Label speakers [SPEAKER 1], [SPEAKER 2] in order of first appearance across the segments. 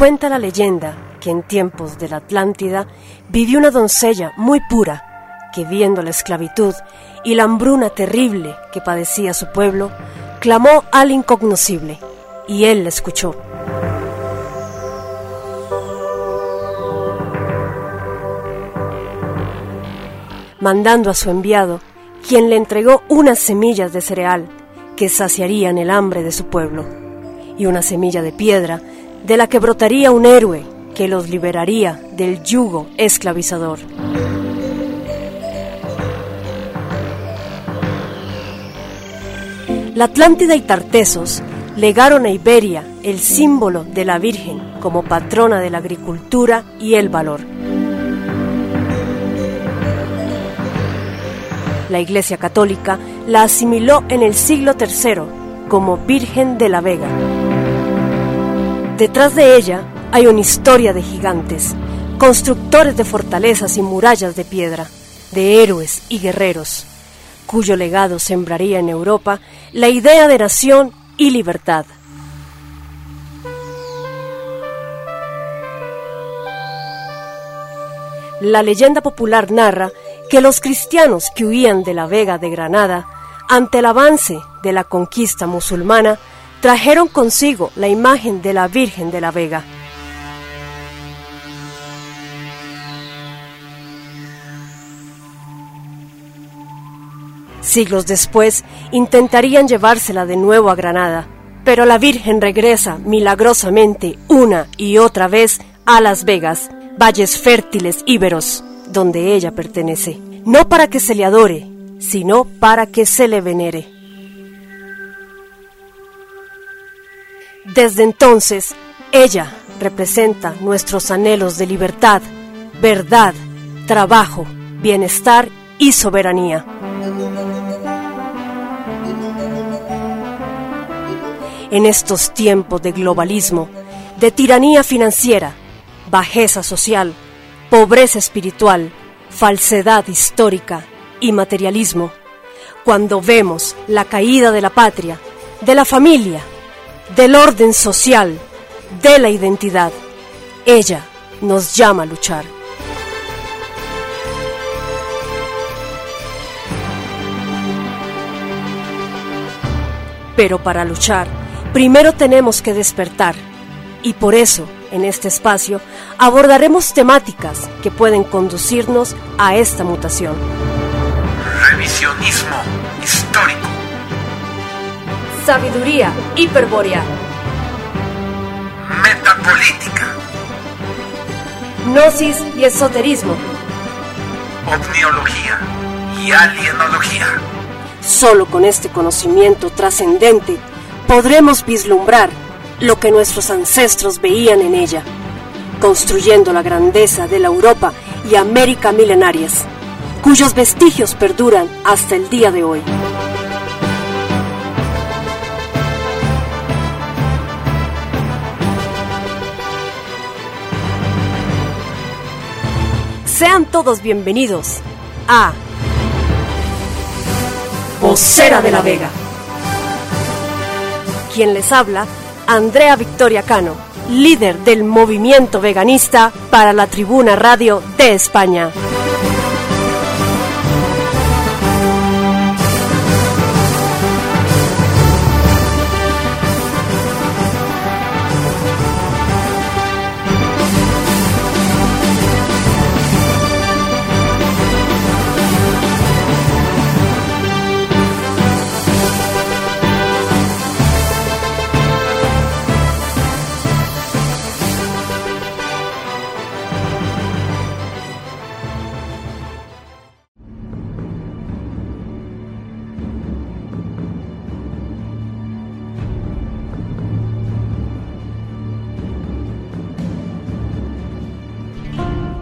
[SPEAKER 1] Cuenta la leyenda que en tiempos de la Atlántida vivió una doncella muy pura que viendo la esclavitud y la hambruna terrible que padecía su pueblo, clamó al incognoscible y él la escuchó. Mandando a su enviado, quien le entregó unas semillas de cereal que saciarían el hambre de su pueblo, y una semilla de piedra de la que brotaría un héroe que los liberaría del yugo esclavizador. La Atlántida y Tartesos legaron a Iberia el símbolo de la Virgen como patrona de la agricultura y el valor. La Iglesia Católica la asimiló en el siglo III como Virgen de la Vega. Detrás de ella hay una historia de gigantes, constructores de fortalezas y murallas de piedra, de héroes y guerreros, cuyo legado sembraría en Europa la idea de nación y libertad. La leyenda popular narra que los cristianos que huían de la Vega de Granada, ante el avance de la conquista musulmana, trajeron consigo la imagen de la Virgen de la Vega. Siglos después intentarían llevársela de nuevo a Granada, pero la Virgen regresa milagrosamente una y otra vez a Las Vegas, valles fértiles íberos, donde ella pertenece, no para que se le adore, sino para que se le venere. Desde entonces, ella representa nuestros anhelos de libertad, verdad, trabajo, bienestar y soberanía. En estos tiempos de globalismo, de tiranía financiera, bajeza social, pobreza espiritual, falsedad histórica y materialismo, cuando vemos la caída de la patria, de la familia, del orden social, de la identidad, ella nos llama a luchar. Pero para luchar, primero tenemos que despertar y por eso, en este espacio, abordaremos temáticas que pueden conducirnos a esta mutación.
[SPEAKER 2] Revisionismo.
[SPEAKER 1] Sabiduría hiperbórea.
[SPEAKER 2] Metapolítica.
[SPEAKER 1] Gnosis y esoterismo.
[SPEAKER 2] Omniología y alienología.
[SPEAKER 1] Solo con este conocimiento trascendente podremos vislumbrar lo que nuestros ancestros veían en ella, construyendo la grandeza de la Europa y América milenarias, cuyos vestigios perduran hasta el día de hoy. Sean todos bienvenidos a Vocera de la Vega. Quien les habla, Andrea Victoria Cano, líder del movimiento veganista para la Tribuna Radio de España.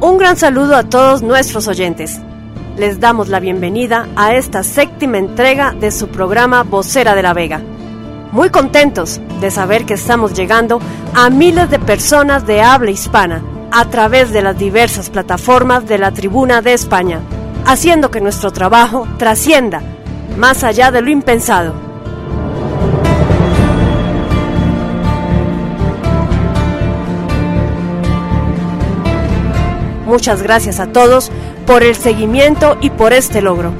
[SPEAKER 1] Un gran saludo a todos nuestros oyentes. Les damos la bienvenida a esta séptima entrega de su programa Vocera de la Vega. Muy contentos de saber que estamos llegando a miles de personas de habla hispana a través de las diversas plataformas de la Tribuna de España, haciendo que nuestro trabajo trascienda más allá de lo impensado. Muchas gracias a todos por el seguimiento y por este logro.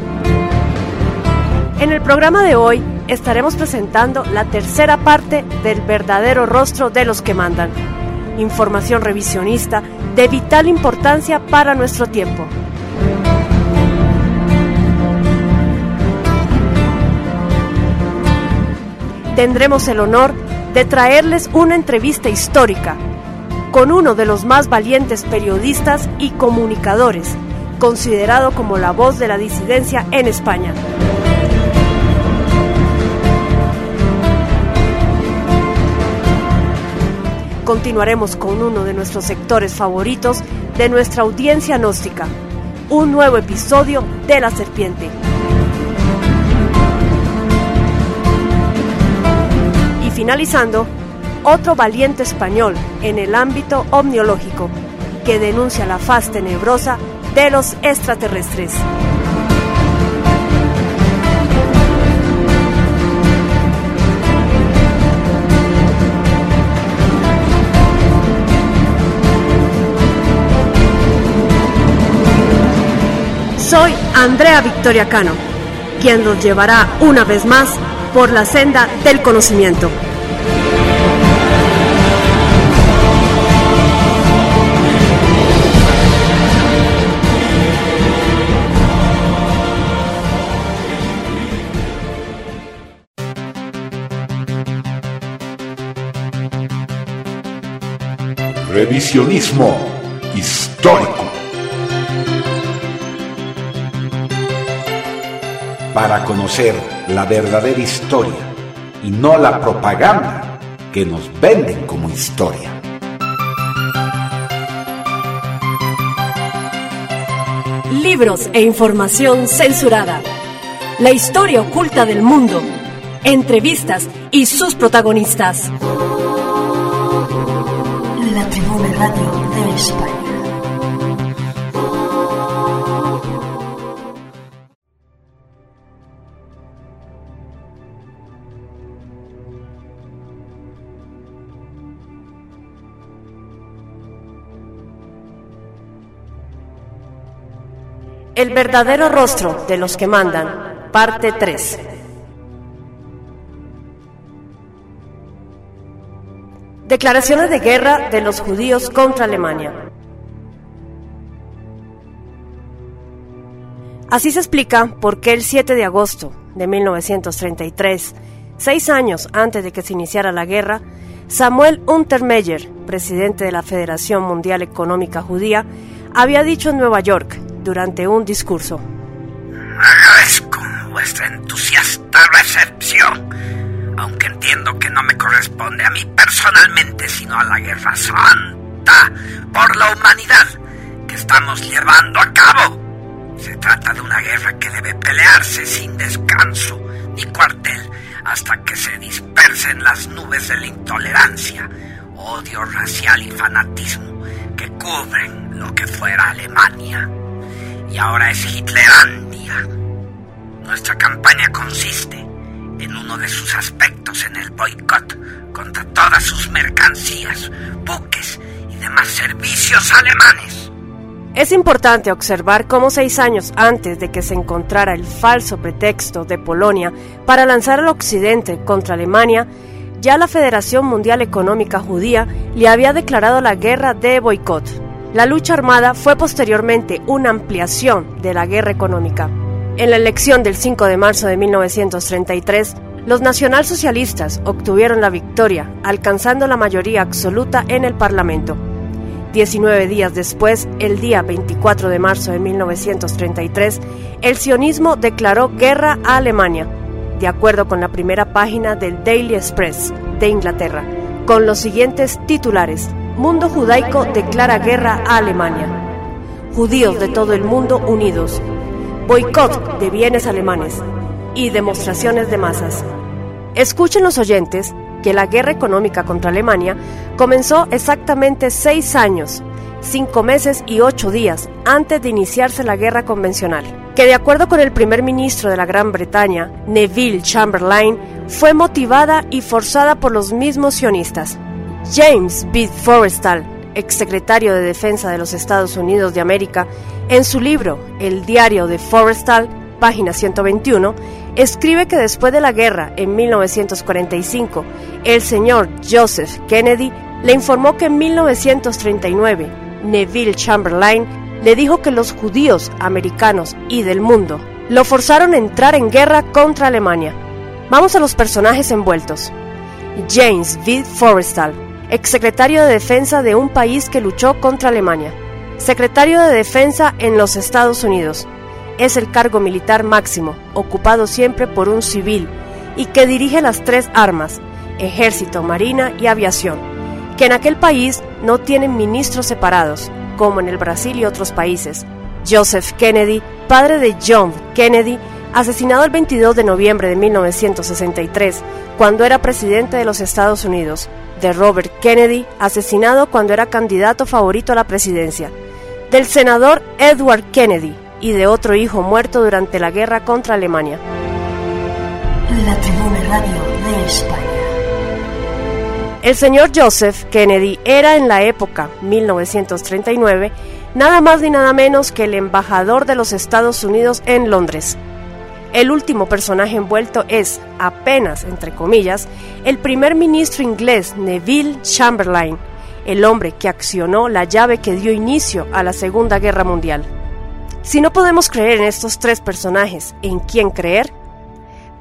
[SPEAKER 1] En el programa de hoy estaremos presentando la tercera parte del verdadero rostro de los que mandan. Información revisionista de vital importancia para nuestro tiempo. Tendremos el honor de traerles una entrevista histórica con uno de los más valientes periodistas y comunicadores, considerado como la voz de la disidencia en España. continuaremos con uno de nuestros sectores favoritos de nuestra audiencia gnóstica, un nuevo episodio de La Serpiente. Y finalizando, otro valiente español en el ámbito omniológico que denuncia la faz tenebrosa de los extraterrestres. Soy Andrea Victoria Cano, quien los llevará una vez más por la senda del conocimiento.
[SPEAKER 2] Revisionismo histórico. para conocer la verdadera historia y no la propaganda que nos venden como historia.
[SPEAKER 1] Libros e información censurada. La historia oculta del mundo. Entrevistas y sus protagonistas.
[SPEAKER 3] Radio de España.
[SPEAKER 1] El verdadero rostro de los que mandan, parte 3. Declaraciones de guerra de los judíos contra Alemania. Así se explica por qué el 7 de agosto de 1933, seis años antes de que se iniciara la guerra, Samuel Untermeyer, presidente de la Federación Mundial Económica Judía, había dicho en Nueva York durante un discurso.
[SPEAKER 2] Agradezco vuestra entusiasta recepción, aunque entiendo que no me corresponde a mí personalmente, sino a la guerra santa por la humanidad que estamos llevando a cabo. Se trata de una guerra que debe pelearse sin descanso ni cuartel hasta que se dispersen las nubes de la intolerancia, odio racial y fanatismo que cubren lo que fuera Alemania y ahora es Hitlerandia. Nuestra campaña consiste en uno de sus aspectos en el boicot contra todas sus mercancías, buques y demás servicios alemanes.
[SPEAKER 1] Es importante observar cómo seis años antes de que se encontrara el falso pretexto de Polonia para lanzar al occidente contra Alemania, ya la Federación Mundial Económica Judía le había declarado la guerra de boicot. La lucha armada fue posteriormente una ampliación de la guerra económica. En la elección del 5 de marzo de 1933, los nacionalsocialistas obtuvieron la victoria, alcanzando la mayoría absoluta en el Parlamento. Diecinueve días después, el día 24 de marzo de 1933, el sionismo declaró guerra a Alemania, de acuerdo con la primera página del Daily Express de Inglaterra, con los siguientes titulares. Mundo judaico declara guerra a Alemania. Judíos de todo el mundo unidos. Boicot de bienes alemanes. Y demostraciones de masas. Escuchen los oyentes que la guerra económica contra Alemania comenzó exactamente seis años, cinco meses y ocho días antes de iniciarse la guerra convencional, que de acuerdo con el primer ministro de la Gran Bretaña, Neville Chamberlain, fue motivada y forzada por los mismos sionistas. James B. Forrestal, exsecretario de Defensa de los Estados Unidos de América, en su libro El diario de Forrestal, página 121, escribe que después de la guerra, en 1945, el señor Joseph Kennedy le informó que en 1939 Neville Chamberlain le dijo que los judíos americanos y del mundo lo forzaron a entrar en guerra contra Alemania. Vamos a los personajes envueltos. James V. Forrestal, exsecretario de Defensa de un país que luchó contra Alemania. Secretario de Defensa en los Estados Unidos. Es el cargo militar máximo, ocupado siempre por un civil, y que dirige las tres armas, ejército, marina y aviación, que en aquel país no tienen ministros separados, como en el Brasil y otros países. Joseph Kennedy, padre de John Kennedy, asesinado el 22 de noviembre de 1963, cuando era presidente de los Estados Unidos, de Robert Kennedy, asesinado cuando era candidato favorito a la presidencia, del senador Edward Kennedy y de otro hijo muerto durante la guerra contra Alemania.
[SPEAKER 3] La Tribuna Radio de España.
[SPEAKER 1] El señor Joseph Kennedy era en la época 1939 nada más ni nada menos que el embajador de los Estados Unidos en Londres. El último personaje envuelto es, apenas entre comillas, el primer ministro inglés Neville Chamberlain, el hombre que accionó la llave que dio inicio a la Segunda Guerra Mundial. Si no podemos creer en estos tres personajes, ¿en quién creer?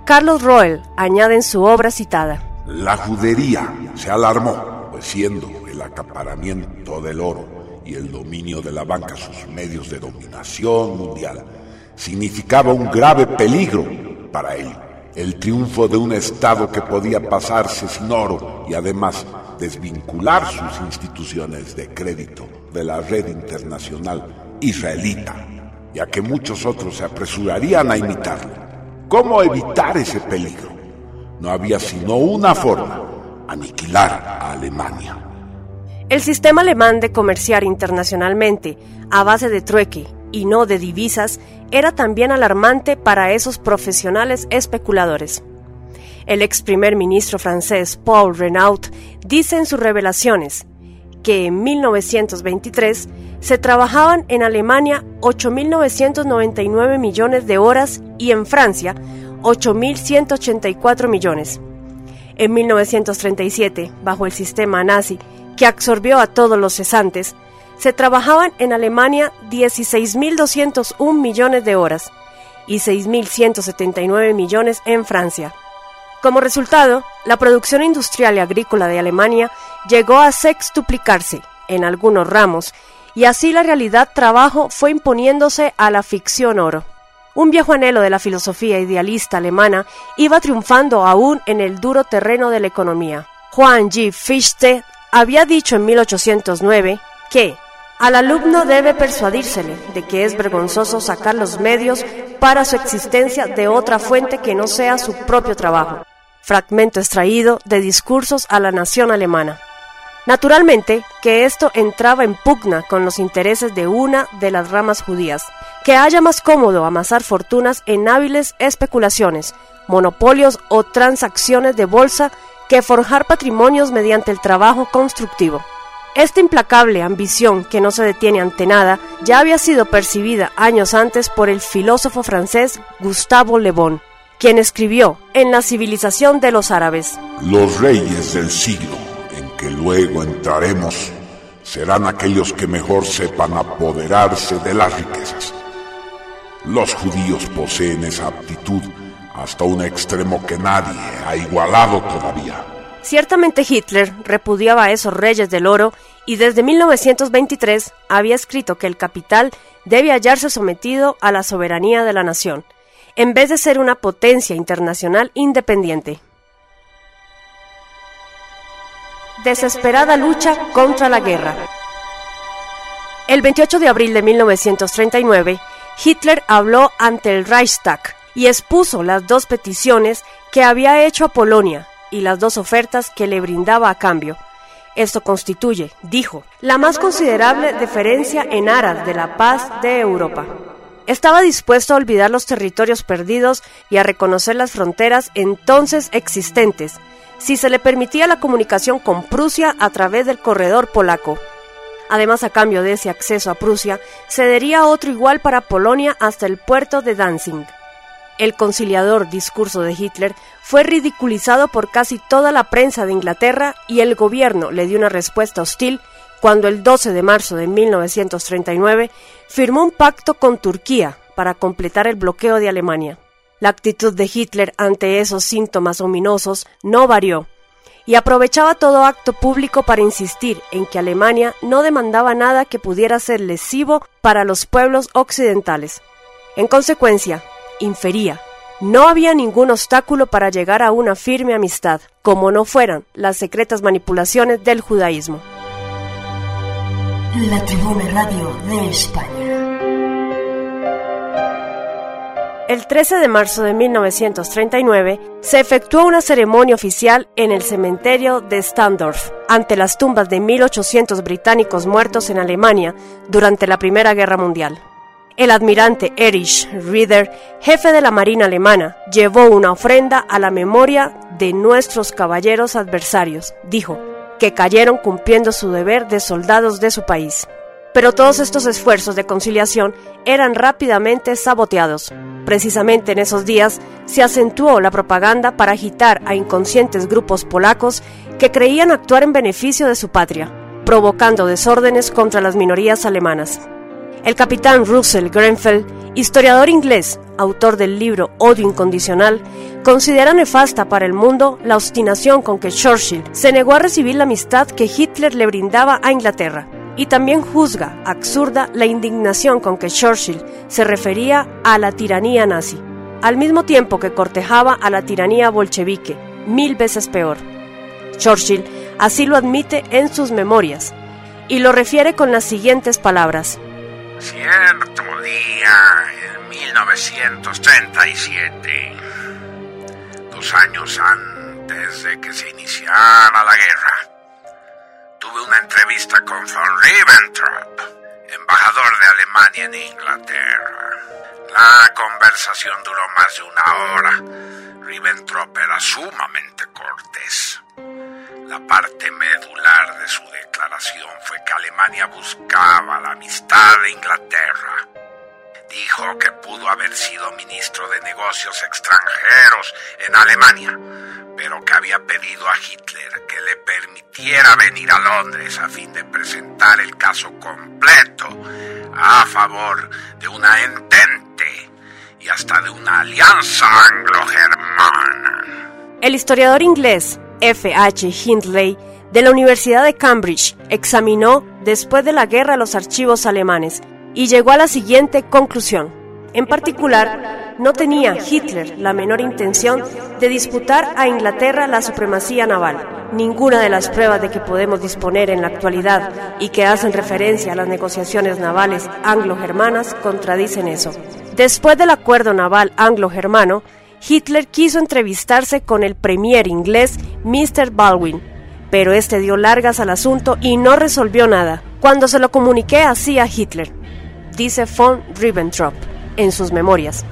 [SPEAKER 1] Carlos Roel añade en su obra citada.
[SPEAKER 4] La judería se alarmó, pues siendo el acaparamiento del oro y el dominio de la banca sus medios de dominación mundial, significaba un grave peligro para él. El triunfo de un Estado que podía pasarse sin oro y además desvincular sus instituciones de crédito de la red internacional israelita, ya que muchos otros se apresurarían a imitarlo. ¿Cómo evitar ese peligro? No había sino una forma, aniquilar a Alemania.
[SPEAKER 1] El sistema alemán de comerciar internacionalmente a base de trueque y no de divisas era también alarmante para esos profesionales especuladores. El ex primer ministro francés Paul Renaud dice en sus revelaciones que en 1923 se trabajaban en Alemania 8.999 millones de horas y en Francia 8.184 millones. En 1937, bajo el sistema nazi, que absorbió a todos los cesantes, se trabajaban en Alemania 16.201 millones de horas y 6.179 millones en Francia. Como resultado, la producción industrial y agrícola de Alemania llegó a sextuplicarse en algunos ramos y así la realidad trabajo fue imponiéndose a la ficción oro. Un viejo anhelo de la filosofía idealista alemana iba triunfando aún en el duro terreno de la economía. Juan G. Fichte había dicho en 1809 que al alumno debe persuadírsele de que es vergonzoso sacar los medios para su existencia de otra fuente que no sea su propio trabajo. Fragmento extraído de Discursos a la Nación Alemana. Naturalmente que esto entraba en pugna con los intereses de una de las ramas judías, que haya más cómodo amasar fortunas en hábiles especulaciones, monopolios o transacciones de bolsa que forjar patrimonios mediante el trabajo constructivo. Esta implacable ambición, que no se detiene ante nada, ya había sido percibida años antes por el filósofo francés Gustavo Le Bon, quien escribió En la civilización de los árabes.
[SPEAKER 4] Los reyes del siglo en que luego entraremos serán aquellos que mejor sepan apoderarse de las riquezas. Los judíos poseen esa aptitud hasta un extremo que nadie ha igualado todavía.
[SPEAKER 1] Ciertamente Hitler repudiaba a esos reyes del oro y desde 1923 había escrito que el capital debe hallarse sometido a la soberanía de la nación, en vez de ser una potencia internacional independiente. Desesperada lucha contra la guerra. El 28 de abril de 1939, Hitler habló ante el Reichstag y expuso las dos peticiones que había hecho a Polonia y las dos ofertas que le brindaba a cambio. Esto constituye, dijo, la más considerable deferencia en aras de la paz de Europa. Estaba dispuesto a olvidar los territorios perdidos y a reconocer las fronteras entonces existentes, si se le permitía la comunicación con Prusia a través del corredor polaco. Además, a cambio de ese acceso a Prusia, cedería otro igual para Polonia hasta el puerto de Danzig. El conciliador discurso de Hitler fue ridiculizado por casi toda la prensa de Inglaterra y el gobierno le dio una respuesta hostil cuando el 12 de marzo de 1939 firmó un pacto con Turquía para completar el bloqueo de Alemania. La actitud de Hitler ante esos síntomas ominosos no varió y aprovechaba todo acto público para insistir en que Alemania no demandaba nada que pudiera ser lesivo para los pueblos occidentales. En consecuencia, infería, no había ningún obstáculo para llegar a una firme amistad, como no fueran las secretas manipulaciones del judaísmo.
[SPEAKER 3] La Tribuna Radio de España.
[SPEAKER 1] El 13 de marzo de 1939 se efectuó una ceremonia oficial en el cementerio de Standorf, ante las tumbas de 1.800 británicos muertos en Alemania durante la Primera Guerra Mundial. El admirante Erich Rieder, jefe de la Marina alemana, llevó una ofrenda a la memoria de nuestros caballeros adversarios, dijo, que cayeron cumpliendo su deber de soldados de su país. Pero todos estos esfuerzos de conciliación eran rápidamente saboteados. Precisamente en esos días se acentuó la propaganda para agitar a inconscientes grupos polacos que creían actuar en beneficio de su patria, provocando desórdenes contra las minorías alemanas. El capitán Russell Grenfell, historiador inglés, autor del libro Odio Incondicional, considera nefasta para el mundo la obstinación con que Churchill se negó a recibir la amistad que Hitler le brindaba a Inglaterra y también juzga absurda la indignación con que Churchill se refería a la tiranía nazi, al mismo tiempo que cortejaba a la tiranía bolchevique, mil veces peor. Churchill así lo admite en sus memorias y lo refiere con las siguientes palabras.
[SPEAKER 2] Cierto día, en 1937, dos años antes de que se iniciara la guerra, tuve una entrevista con von Ribbentrop, embajador de Alemania en Inglaterra. La conversación duró más de una hora. Ribbentrop era sumamente cortés. La parte medular de su declaración fue que Alemania buscaba la amistad de Inglaterra. Dijo que pudo haber sido ministro de Negocios Extranjeros en Alemania, pero que había pedido a Hitler que le permitiera venir a Londres a fin de presentar el caso completo a favor de una entente y hasta de una alianza anglo-germana.
[SPEAKER 1] El historiador inglés F. H. Hindley de la Universidad de Cambridge examinó después de la guerra los archivos alemanes y llegó a la siguiente conclusión. En particular, no tenía Hitler la menor intención de disputar a Inglaterra la supremacía naval. Ninguna de las pruebas de que podemos disponer en la actualidad y que hacen referencia a las negociaciones navales anglo-germanas contradicen eso. Después del acuerdo naval anglo-germano, Hitler quiso entrevistarse con el premier inglés Mr. Baldwin, pero este dio largas al asunto y no resolvió nada. Cuando se lo comuniqué así a Hitler, dice von Ribbentrop en sus memorias.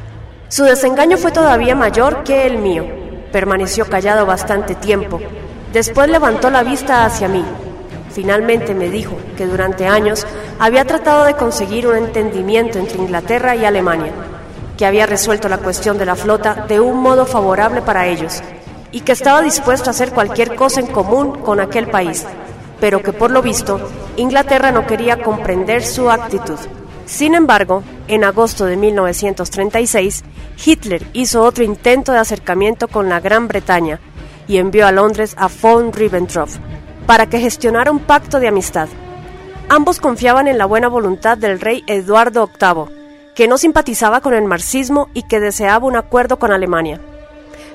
[SPEAKER 1] Su desengaño fue todavía mayor que el mío. Permaneció callado bastante tiempo. Después levantó la vista hacia mí. Finalmente me dijo que durante años había tratado de conseguir un entendimiento entre Inglaterra y Alemania, que había resuelto la cuestión de la flota de un modo favorable para ellos y que estaba dispuesto a hacer cualquier cosa en común con aquel país, pero que por lo visto Inglaterra no quería comprender su actitud. Sin embargo, en agosto de 1936, Hitler hizo otro intento de acercamiento con la Gran Bretaña y envió a Londres a von Ribbentrop para que gestionara un pacto de amistad. Ambos confiaban en la buena voluntad del rey Eduardo VIII, que no simpatizaba con el marxismo y que deseaba un acuerdo con Alemania.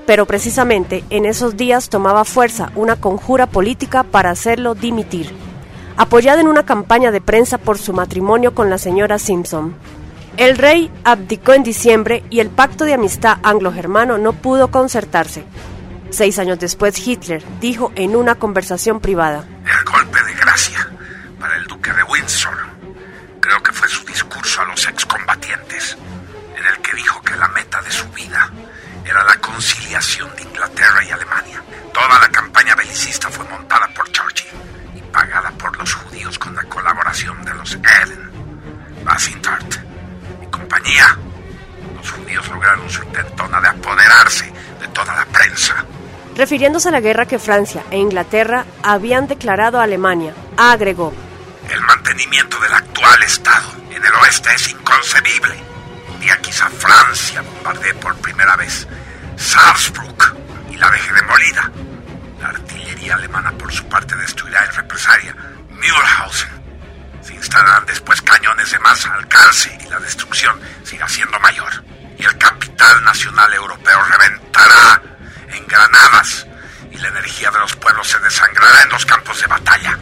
[SPEAKER 1] Pero precisamente en esos días tomaba fuerza una conjura política para hacerlo dimitir apoyada en una campaña de prensa por su matrimonio con la señora Simpson. El rey abdicó en diciembre y el pacto de amistad anglo-germano no pudo concertarse. Seis años después, Hitler dijo en una conversación privada:
[SPEAKER 2] El golpe de gracia para el duque de Windsor lo que fue su discurso a los excombatientes, en el que dijo que la meta de su vida era la conciliación de Inglaterra y Alemania. Toda la campaña belicista fue montada por Churchill y pagada por los judíos con la colaboración de los Eden, Basintart y compañía. Los judíos lograron su intentona de apoderarse de toda la prensa
[SPEAKER 1] refiriéndose a la guerra que Francia e Inglaterra habían declarado a Alemania, agregó,
[SPEAKER 2] el mantenimiento del actual Estado en el oeste es inconcebible. Un día quizá Francia bombardee por primera vez Salzburg y la deje demolida. La artillería alemana por su parte destruirá en represalia Mühlhausen. Se instalarán después cañones de más alcance y la destrucción siga siendo mayor. Y el capital nacional europeo reventará en granadas y la energía de los pueblos se desangrará en los campos de batalla.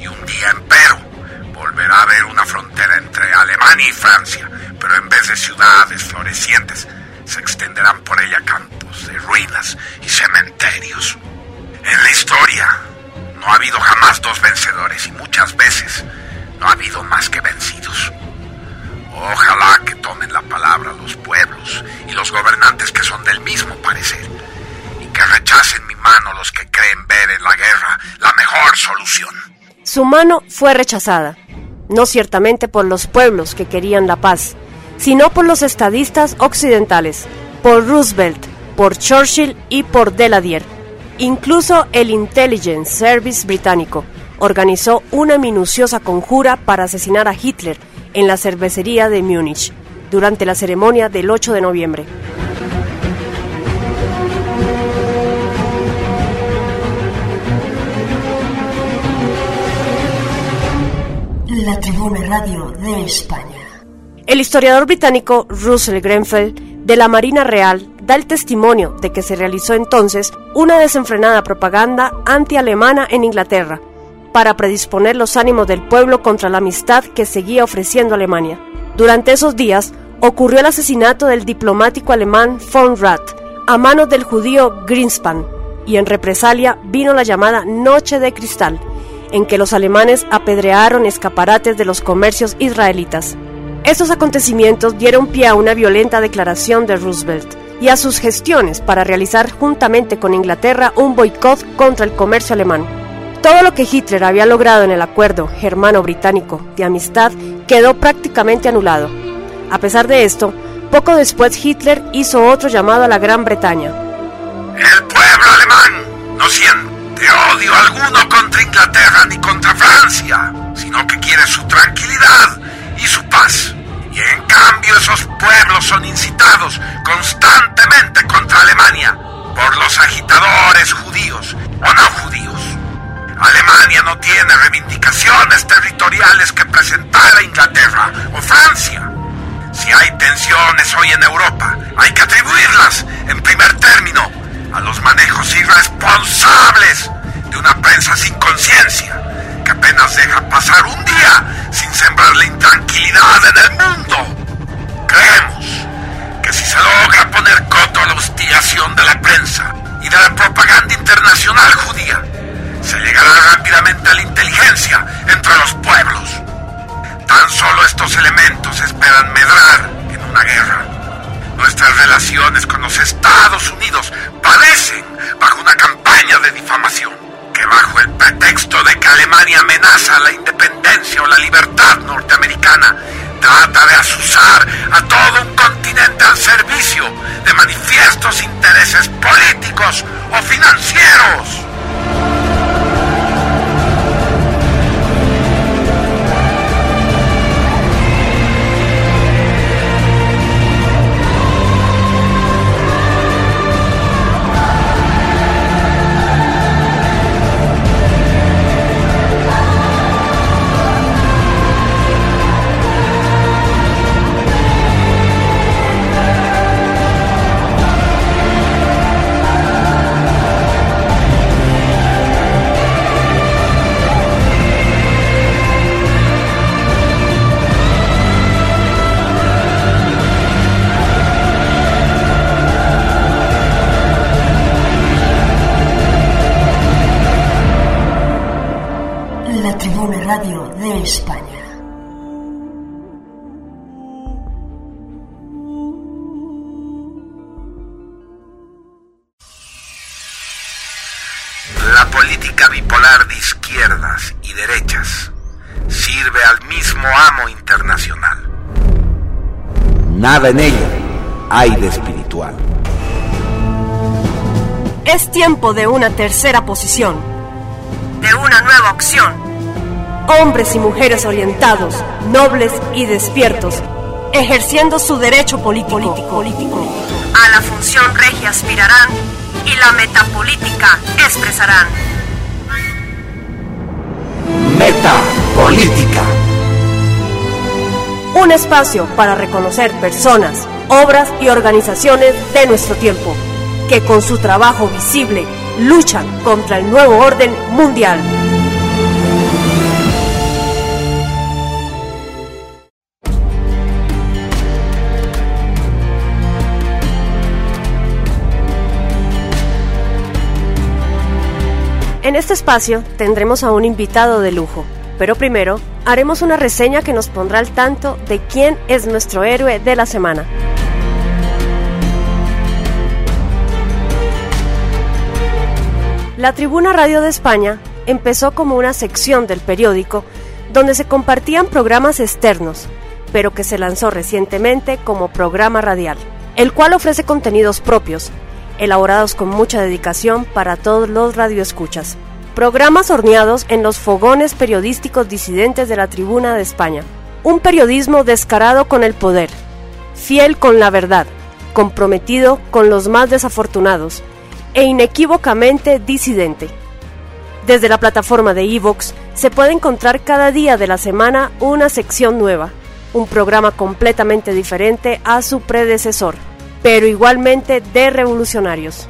[SPEAKER 2] Y un día, empero, volverá a haber una frontera entre Alemania y Francia, pero en vez de ciudades florecientes, se extenderán por ella campos de ruinas y cementerios. En la historia no ha habido jamás dos vencedores y muchas veces no ha habido más que vencidos. Ojalá que tomen la palabra los pueblos y los gobernantes que son del mismo parecer y que rechacen mi mano los que creen ver en la guerra la mejor solución.
[SPEAKER 1] Su mano fue rechazada, no ciertamente por los pueblos que querían la paz, sino por los estadistas occidentales, por Roosevelt, por Churchill y por Deladier. Incluso el Intelligence Service británico organizó una minuciosa conjura para asesinar a Hitler en la cervecería de Múnich durante la ceremonia del 8 de noviembre.
[SPEAKER 3] La Tribuna Radio de España.
[SPEAKER 1] El historiador británico Russell Grenfell de la Marina Real da el testimonio de que se realizó entonces una desenfrenada propaganda anti-alemana en Inglaterra para predisponer los ánimos del pueblo contra la amistad que seguía ofreciendo Alemania. Durante esos días ocurrió el asesinato del diplomático alemán von Rath a manos del judío Greenspan y en represalia vino la llamada Noche de Cristal, en que los alemanes apedrearon escaparates de los comercios israelitas. Estos acontecimientos dieron pie a una violenta declaración de Roosevelt y a sus gestiones para realizar juntamente con Inglaterra un boicot contra el comercio alemán. Todo lo que Hitler había logrado en el acuerdo germano-británico de amistad quedó prácticamente anulado. A pesar de esto, poco después Hitler hizo otro llamado a la Gran Bretaña.
[SPEAKER 2] El pueblo alemán no siente odio alguno contra Inglaterra ni contra Francia, sino que quiere su tranquilidad y su paz. Y en cambio esos pueblos son incitados constantemente contra Alemania por los agitadores judíos o no judíos. Alemania no tiene reivindicaciones territoriales que presentar a Inglaterra o Francia. Si hay tensiones hoy en Europa, hay que atribuirlas, en primer término,
[SPEAKER 4] Nada en ella aire espiritual.
[SPEAKER 1] Es tiempo de una tercera posición, de una nueva opción. Hombres y mujeres orientados, nobles y despiertos, ejerciendo su derecho político. político. A la función regia aspirarán y la metapolítica expresarán.
[SPEAKER 4] Metapolítica.
[SPEAKER 1] Un espacio para reconocer personas, obras y organizaciones de nuestro tiempo, que con su trabajo visible luchan contra el nuevo orden mundial. En este espacio tendremos a un invitado de lujo, pero primero haremos una reseña que nos pondrá al tanto de quién es nuestro héroe de la semana. La Tribuna Radio de España empezó como una sección del periódico donde se compartían programas externos, pero que se lanzó recientemente como programa radial, el cual ofrece contenidos propios, elaborados con mucha dedicación para todos los radioescuchas. Programas horneados en los fogones periodísticos disidentes de la Tribuna de España. Un periodismo descarado con el poder, fiel con la verdad, comprometido con los más desafortunados e inequívocamente disidente. Desde la plataforma de Evox se puede encontrar cada día de la semana una sección nueva, un programa completamente diferente a su predecesor pero igualmente de revolucionarios.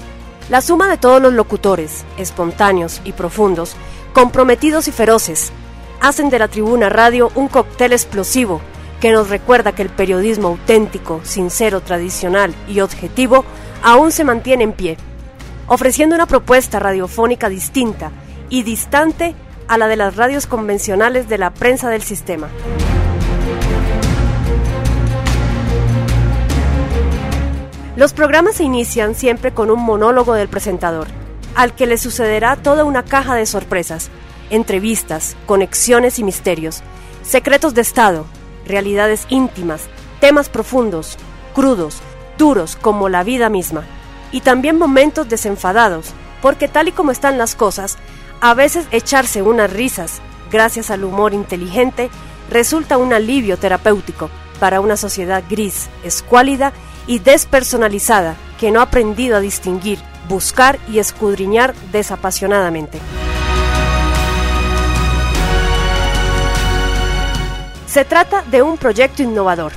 [SPEAKER 1] La suma de todos los locutores, espontáneos y profundos, comprometidos y feroces, hacen de la tribuna radio un cóctel explosivo que nos recuerda que el periodismo auténtico, sincero, tradicional y objetivo aún se mantiene en pie, ofreciendo una propuesta radiofónica distinta y distante a la de las radios convencionales de la prensa del sistema. Los programas se inician siempre con un monólogo del presentador, al que le sucederá toda una caja de sorpresas, entrevistas, conexiones y misterios, secretos de Estado, realidades íntimas, temas profundos, crudos, duros como la vida misma, y también momentos desenfadados, porque tal y como están las cosas, a veces echarse unas risas, gracias al humor inteligente, resulta un alivio terapéutico para una sociedad gris, escuálida y despersonalizada que no ha aprendido a distinguir, buscar y escudriñar desapasionadamente. Se trata de un proyecto innovador,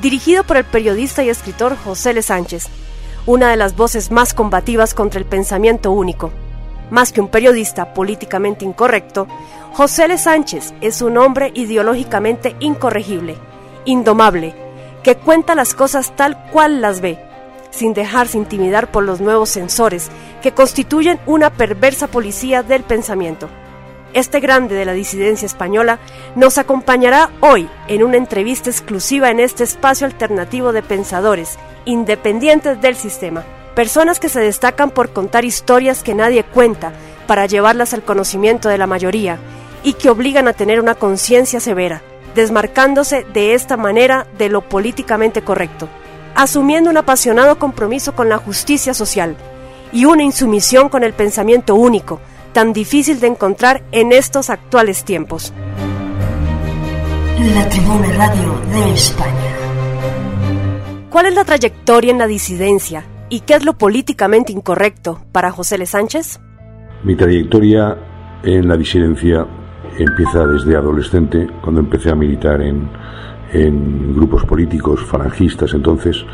[SPEAKER 1] dirigido por el periodista y escritor José L. Sánchez, una de las voces más combativas contra el pensamiento único. Más que un periodista políticamente incorrecto, José L. Sánchez es un hombre ideológicamente incorregible, indomable, que cuenta las cosas tal cual las ve, sin dejarse intimidar por los nuevos sensores que constituyen una perversa policía del pensamiento. Este grande de la disidencia española nos acompañará hoy en una entrevista exclusiva en este espacio alternativo de pensadores independientes del sistema, personas que se destacan por contar historias que nadie cuenta para llevarlas al conocimiento de la mayoría y que obligan a tener una conciencia severa desmarcándose de esta manera de lo políticamente correcto, asumiendo un apasionado compromiso con la justicia social y una insumisión con el pensamiento único, tan difícil de encontrar en estos actuales tiempos.
[SPEAKER 3] La Tribuna Radio de España.
[SPEAKER 1] ¿Cuál es la trayectoria en la disidencia y qué es lo políticamente incorrecto para José L. Sánchez?
[SPEAKER 5] Mi trayectoria en la disidencia empieza desde adolescente, cuando empecé a militar en, en grupos políticos falangistas entonces,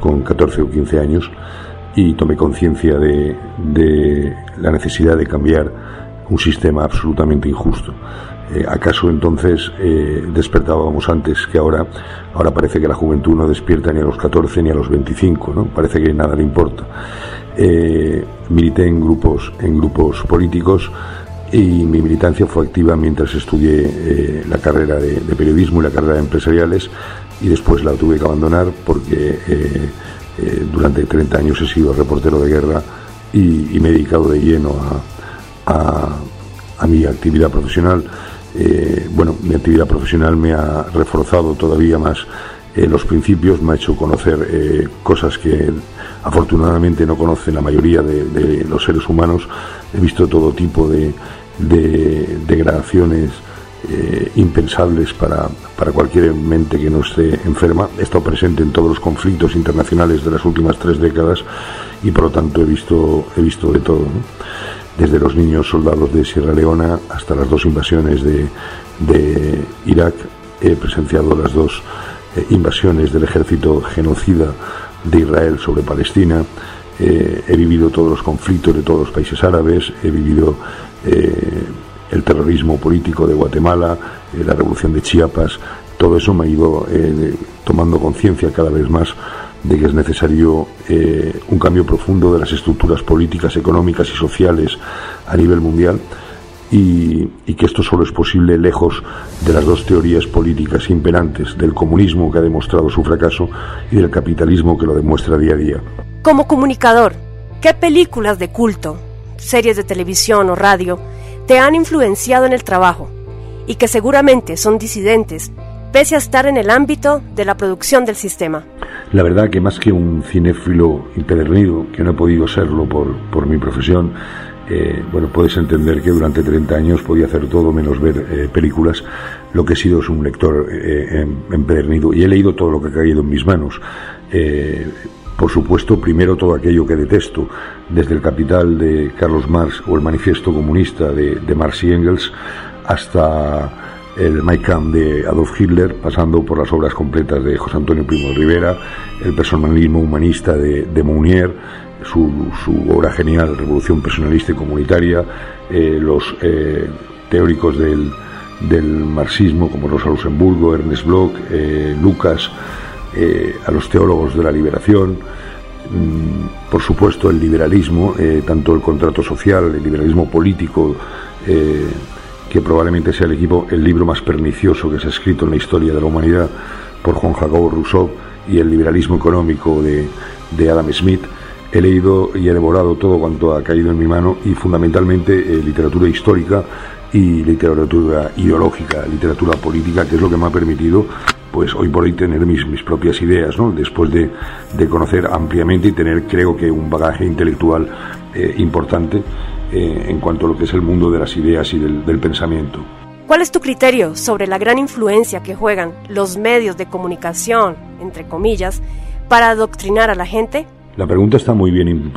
[SPEAKER 5] con 14 o 15 años, y tomé conciencia de, de, la necesidad de cambiar un sistema absolutamente injusto. Eh, ¿Acaso entonces eh, despertábamos antes que ahora? Ahora parece que la juventud no despierta ni a los 14 ni a los 25, ¿no? Parece que nada le importa. Eh, milité en grupos, en grupos políticos y mi militancia fue activa mientras estudié eh, la carrera de, periodismo y la carrera de empresariales y después la tuve que abandonar porque eh, eh, durante 30 años he sido reportero de guerra y, me he dedicado de lleno a, a, mi actividad profesional. bueno, mi actividad profesional me ha reforzado todavía más los principios, me ha hecho conocer cosas que afortunadamente no conocen la mayoría de, los seres humanos. He visto todo tipo de, de degradaciones eh, impensables para, para, cualquier mente que no esté enferma. He estado presente en todos los conflictos internacionales de las últimas tres décadas y por lo tanto he visto, he visto de todo. Desde los niños soldados de Sierra Leona hasta las dos invasiones de, de Irak. He presenciado las dos eh, invasiones del ejército genocida de Israel sobre Palestina. Eh, he vivido todos los conflictos de todos los países árabes. He vivido el terrorismo político de Guatemala, eh, la revolución de Chiapas, todo eso me ha ido eh, tomando conciencia cada vez más de que es necesario eh, un cambio profundo de las estructuras políticas, económicas y sociales a nivel mundial y, que esto solo es posible lejos de las dos teorías políticas imperantes, del comunismo que ha demostrado su fracaso y del capitalismo que lo demuestra día a día.
[SPEAKER 1] Como comunicador, ¿qué películas de culto, series de televisión o radio te han influenciado en el trabajo y que seguramente son disidentes, pese a estar en el ámbito de la producción del sistema.
[SPEAKER 5] La verdad que más que un cinéfilo impedernido, que no he podido serlo por, por mi profesión, eh, bueno, puedes entender que durante 30 años podía hacer todo menos ver eh, películas. Lo que he sido es un lector eh, em, empedernido y he leído todo lo que ha caído en mis manos. Por supuesto, primero todo aquello que detesto, desde el Capital de Carlos Marx o el Manifiesto Comunista de, Marx y Engels hasta el Mein Kampf de Adolf Hitler, pasando por las obras completas de José Antonio Primo de Rivera, el personalismo humanista de, de su, obra genial Revolución Personalista y Comunitaria, eh, los eh, teóricos del, marxismo como Rosa Luxemburgo, Ernest Bloch, eh, Lucas, a los teólogos de la liberación, mm, por supuesto el liberalismo, tanto el contrato social, el liberalismo político, que probablemente sea el, equipo, el libro más pernicioso que se ha escrito en la historia de la humanidad por Juan Jacobo Rousseau, y el liberalismo económico de Adam Smith. He leído y he devorado todo cuanto ha caído en mi mano y fundamentalmente literatura histórica y literatura ideológica, literatura política, que es lo que me ha permitido pues hoy por hoy tener mis, mis propias ideas, ¿no? después de, de, conocer ampliamente y tener creo que un bagaje intelectual eh, importante eh, en cuanto a lo que es el mundo de las ideas y del, del pensamiento.
[SPEAKER 1] ¿Cuál es tu criterio sobre la gran influencia que juegan los medios de comunicación, entre comillas, para adoctrinar a la gente?
[SPEAKER 5] La pregunta está muy bien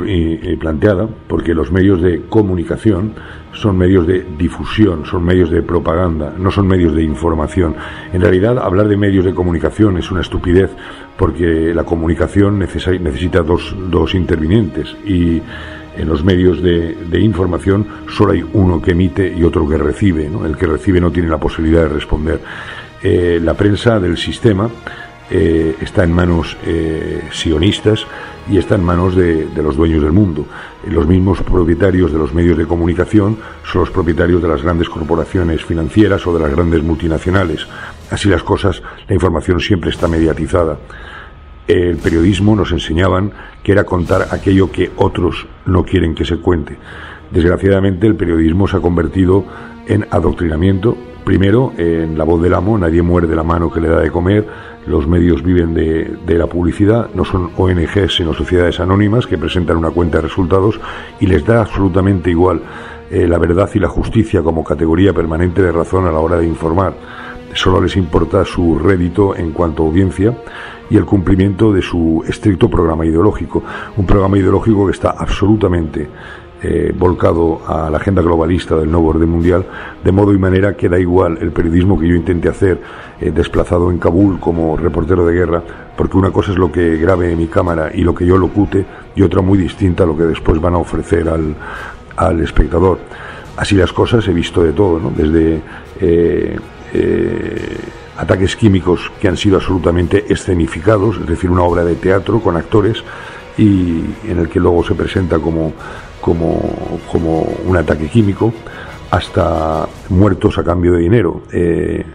[SPEAKER 5] planteada porque los medios de comunicación son medios de difusión, son medios de propaganda, no son medios de información. En realidad, hablar de medios de comunicación es una estupidez porque la comunicación necesita dos, dos intervinientes y en los medios de, información solo hay uno que emite y otro que recibe. El que recibe no tiene la posibilidad de responder. Eh, la prensa del sistema eh, está en manos eh, sionistas y está en manos de, los dueños del mundo. Los mismos propietarios de los medios de comunicación son los propietarios de las grandes corporaciones financieras o de las grandes multinacionales. Así las cosas, la información siempre está mediatizada. El periodismo nos enseñaban que era contar aquello que otros no quieren que se cuente. Desgraciadamente el periodismo se ha convertido en adoctrinamiento, primero en la voz del amo, nadie muerde la mano que le da de comer, los medios viven de, la publicidad, no son ONGs sino sociedades anónimas que presentan una cuenta de resultados y les da absolutamente igual eh, la verdad y la justicia como categoría permanente de razón a la hora de informar. Solo les importa su rédito en cuanto a audiencia y el cumplimiento de su estricto programa ideológico. Un programa ideológico que está absolutamente eh, volcado a la agenda globalista del nuevo orden mundial, de modo y manera que da igual el periodismo que yo intente hacer eh, desplazado en Kabul como reportero de guerra, porque una cosa es lo que grabe mi cámara y lo que yo locute, y otra muy distinta a lo que después van a ofrecer al, al espectador. Así las cosas he visto de todo, ¿no? desde eh, ataques químicos que han sido absolutamente escenificados, es decir, una obra de teatro con actores y en el que luego se presenta como como, como un ataque químico, hasta muertos a cambio de dinero. Eh,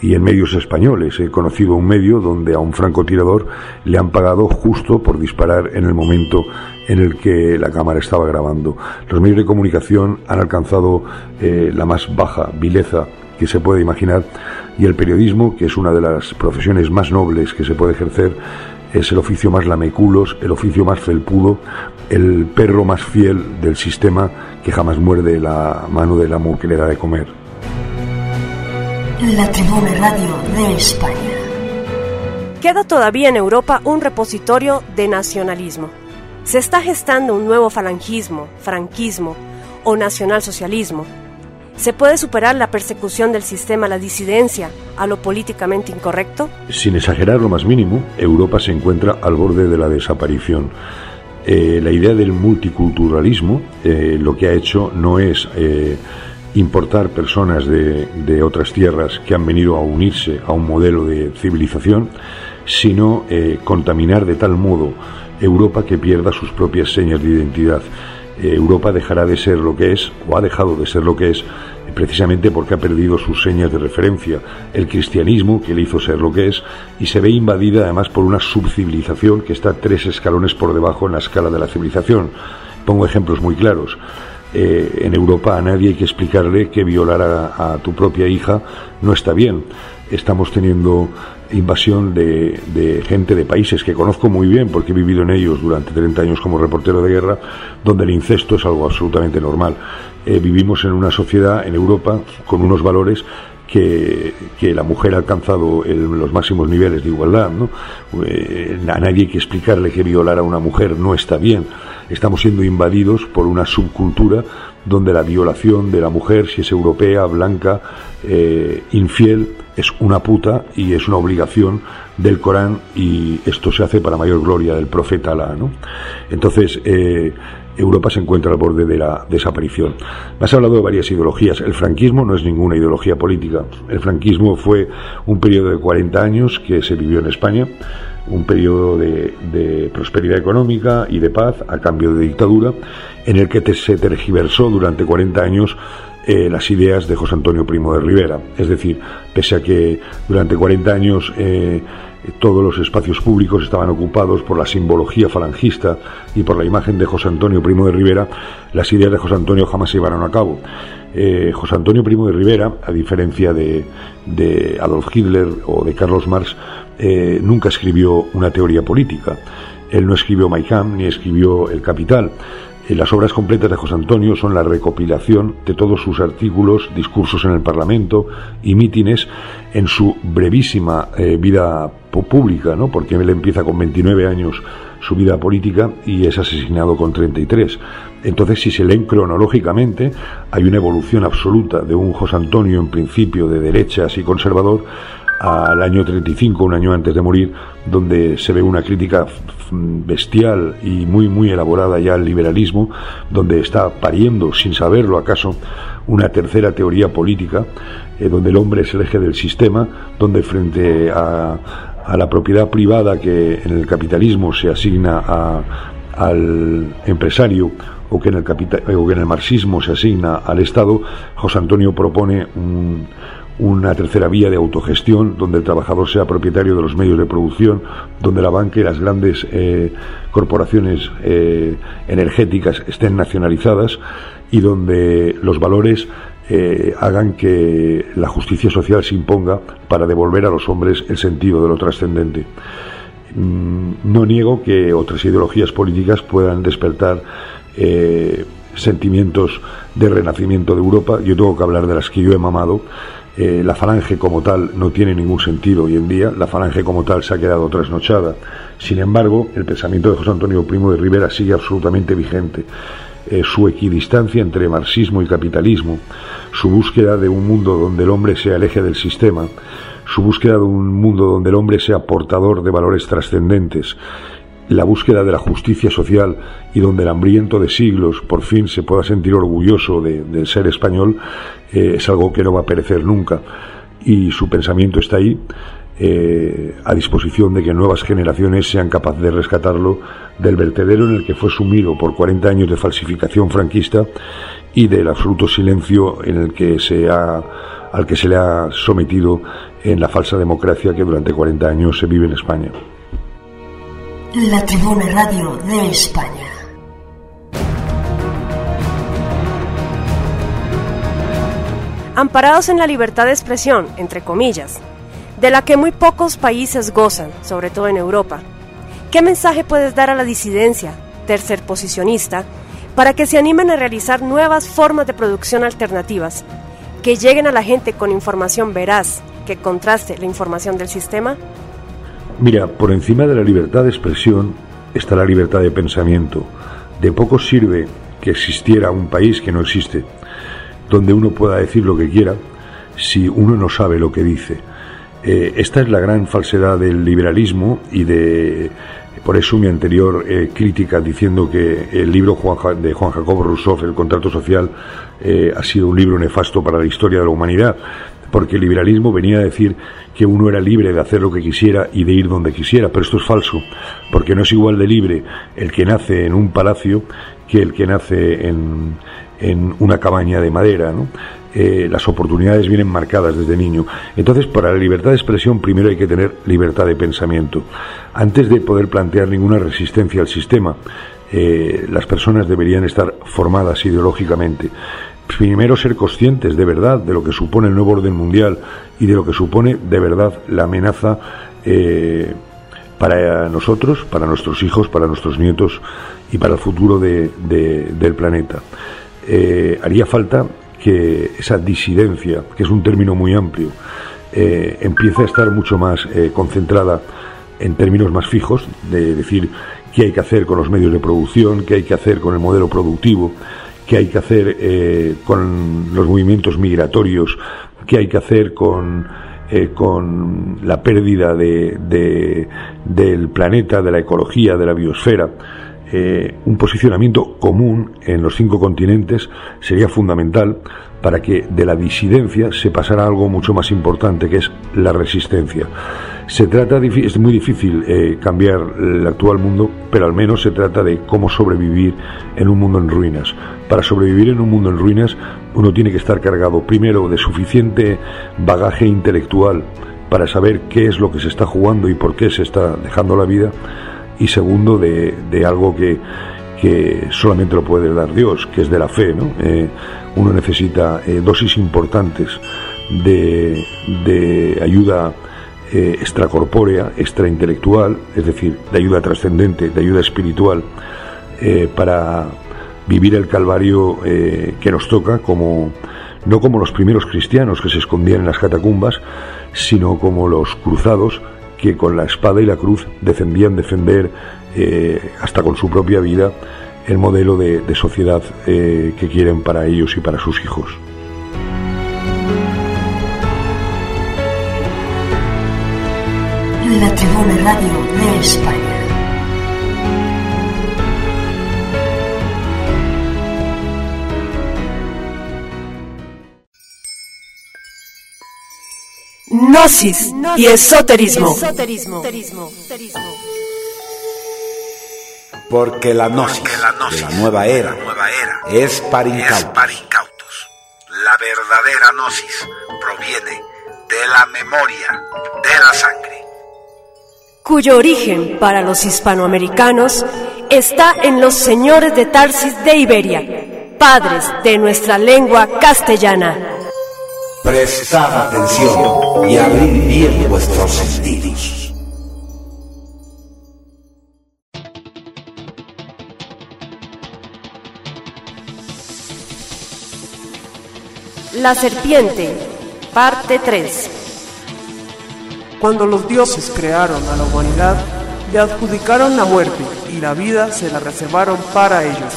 [SPEAKER 5] y en medios españoles he conocido un medio donde a un francotirador le han pagado justo por disparar en el momento en el que la cámara estaba grabando. Los medios de comunicación han alcanzado eh, la más baja vileza que se puede imaginar, y el periodismo, que es una de las profesiones más nobles que se puede ejercer, es el oficio más lameculos, el oficio más felpudo, el perro más fiel del sistema que jamás muerde la mano del amo que le da de comer.
[SPEAKER 3] La Tribuna Radio de España.
[SPEAKER 1] Queda todavía en Europa un repositorio de nacionalismo. Se está gestando un nuevo falangismo, franquismo o nacionalsocialismo ¿Se puede superar la persecución del sistema, la disidencia, a lo políticamente incorrecto?
[SPEAKER 5] Sin exagerar lo más mínimo, Europa se encuentra al borde de la desaparición. Eh, la idea del multiculturalismo eh, lo que ha hecho no es eh, importar personas de, de, otras tierras que han venido a unirse a un modelo de civilización, sino contaminar de tal modo Europa que pierda sus propias señas de identidad. Europa dejará de ser lo que es, o ha dejado de ser lo que es, precisamente porque ha perdido sus señas de referencia, el cristianismo, que le hizo ser lo que es, y se ve invadida además por una subcivilización que está tres escalones por debajo en la escala de la civilización. Pongo ejemplos muy claros. Eh, en Europa a nadie hay que explicarle que violar a, tu propia hija no está bien. Estamos teniendo invasión de, de, gente de países que conozco muy bien porque he vivido en ellos durante 30 años como reportero de guerra, donde el incesto es algo absolutamente normal. Eh, vivimos en una sociedad en Europa con unos valores que, la mujer ha alcanzado los máximos niveles de igualdad. ¿no? Eh, a nadie hay que explicarle que violar a una mujer no está bien. Estamos siendo invadidos por una subcultura donde la violación de la mujer, si es europea, blanca, eh, infiel, es una puta y es una obligación del Corán y esto se hace para mayor gloria del profeta Alá. ¿no? Entonces, Europa se encuentra al borde de la desaparición. Has hablado de varias ideologías. El franquismo no es ninguna ideología política. El franquismo fue un periodo de 40 años que se vivió en España, un periodo de, prosperidad económica y de paz a cambio de dictadura, en el que se tergiversó durante 40 años eh, las ideas de José Antonio Primo de Rivera. Es decir, pese a que durante 40 años eh, todos los espacios públicos estaban ocupados por la simbología falangista y por la imagen de José Antonio Primo de Rivera, las ideas de José Antonio jamás se llevaron a cabo. Eh, José Antonio Primo de Rivera, a diferencia de, Adolf Hitler o de Carlos Marx, eh, nunca escribió una teoría política. Él no escribió Mein Kampf ni escribió El Capital. Las obras completas de José Antonio son la recopilación de todos sus artículos, discursos en el Parlamento y mítines en su brevísima eh, vida pública, ¿no? porque él empieza con 29 años su vida política y es asesinado con 33. Entonces, si se leen cronológicamente, hay una evolución absoluta de un José Antonio en principio de derechas y conservador al año 35, un año antes de morir, donde se ve una crítica bestial y muy, muy elaborada ya al liberalismo, donde está pariendo, sin saberlo acaso, una tercera teoría política, eh, donde el hombre es el eje del sistema, donde frente a, a la propiedad privada que en el capitalismo se asigna a, al empresario o que, en el capital, o que en el marxismo se asigna al Estado, José Antonio propone un, una tercera vía de autogestión donde el trabajador sea propietario de los medios de producción, donde la banca y las grandes eh, corporaciones eh, energéticas estén nacionalizadas y donde los valores eh, hagan que la justicia social se imponga para devolver a los hombres el sentido de lo trascendente. Mm, no niego que otras ideologías políticas puedan despertar sentimientos de renacimiento de Europa. Yo tengo que hablar de las que yo he mamado eh, la falange como tal no tiene ningún sentido hoy en día, la falange como tal se ha quedado trasnochada. Sin embargo, el pensamiento de José Antonio Primo de Rivera sigue absolutamente vigente. Eh, su equidistancia entre marxismo y capitalismo, su búsqueda de un mundo donde el hombre sea el eje del sistema, su búsqueda de un mundo donde el hombre sea portador de valores trascendentes, la búsqueda de la justicia social y donde el hambriento de siglos por fin se pueda sentir orgulloso de, ser español, eh, es algo que no va a perecer nunca. Y su pensamiento está ahí, eh, a disposición de que nuevas generaciones sean capaces de rescatarlo del vertedero en el que fue sumido por 40 años de falsificación franquista y del absoluto silencio en el que se ha, al que se le ha sometido en la falsa democracia que durante 40 años se vive en España.
[SPEAKER 3] La Tribuna Radio de España.
[SPEAKER 1] amparados en la libertad de expresión, entre comillas, de la que muy pocos países gozan, sobre todo en Europa. ¿Qué mensaje puedes dar a la disidencia, tercer posicionista, para que se animen a realizar nuevas formas de producción alternativas, que lleguen a la gente con información veraz, que contraste la información del sistema?
[SPEAKER 5] Mira, por encima de la libertad de expresión está la libertad de pensamiento. De poco sirve que existiera un país que no existe, donde uno pueda decir lo que quiera, si uno no sabe lo que dice. Eh, esta es la gran falsedad del liberalismo y de por eso mi anterior eh, crítica diciendo que el libro de Juan Jacobo Rousseau, El contrato social, eh, ha sido un libro nefasto para la historia de la humanidad, porque el liberalismo venía a decir que uno era libre de hacer lo que quisiera y de ir donde quisiera, pero esto es falso, porque no es igual de libre el que nace en un palacio que el que nace en, en una cabaña de madera. Eh, las oportunidades vienen marcadas desde niño. Entonces, para la libertad de expresión, primero hay que tener libertad de pensamiento. Antes de poder plantear ninguna resistencia al sistema, eh, las personas deberían estar formadas ideológicamente. Primero ser conscientes de verdad de lo que supone el nuevo orden mundial y de lo que supone de verdad la amenaza eh, para nosotros, para nuestros hijos, para nuestros nietos y para el futuro del planeta. haría falta que esa disidencia, que es un término muy amplio, eh, empieza a estar mucho más eh, concentrada en términos más fijos, de decir qué hay que hacer con los medios de producción, qué hay que hacer con el modelo productivo, qué hay que hacer eh, con los movimientos migratorios, qué hay que hacer con, con la pérdida de, del planeta, de la ecología, de la biosfera. Eh, un posicionamiento común en los cinco continentes sería fundamental para que de la disidencia se pasara algo mucho más importante, que es la resistencia. Se trata, es muy difícil eh, cambiar el actual mundo, pero al menos se trata de cómo sobrevivir en un mundo en ruinas. Para sobrevivir en un mundo en ruinas, uno tiene que estar cargado primero de suficiente bagaje intelectual para saber qué es lo que se está jugando y por qué se está dejando la vida y segundo de, algo que, que, solamente lo puede dar Dios, que es de la fe. ¿no? Eh, uno necesita eh, dosis importantes de, de ayuda eh, extracorpórea, extraintelectual, es decir, de ayuda trascendente, de ayuda espiritual, para vivir el calvario que nos toca como no como los primeros cristianos que se escondían en las catacumbas, sino como los cruzados que con la espada y la cruz defendían defender eh, hasta con su propia vida el modelo de, sociedad eh, que quieren para ellos y para sus hijos.
[SPEAKER 3] La Radio de España.
[SPEAKER 1] Gnosis y esoterismo.
[SPEAKER 4] Porque la gnosis, de la nueva era, es para incautos.
[SPEAKER 2] La verdadera gnosis proviene de la memoria, de la sangre.
[SPEAKER 1] Cuyo origen para los hispanoamericanos está en los señores de Tarsis de Iberia, padres de nuestra lengua castellana.
[SPEAKER 4] Prestad atención y abrid bien vuestros sentidos.
[SPEAKER 1] La serpiente, parte 3.
[SPEAKER 6] Cuando los dioses crearon a la humanidad, le adjudicaron la muerte y la vida se la reservaron para ellos.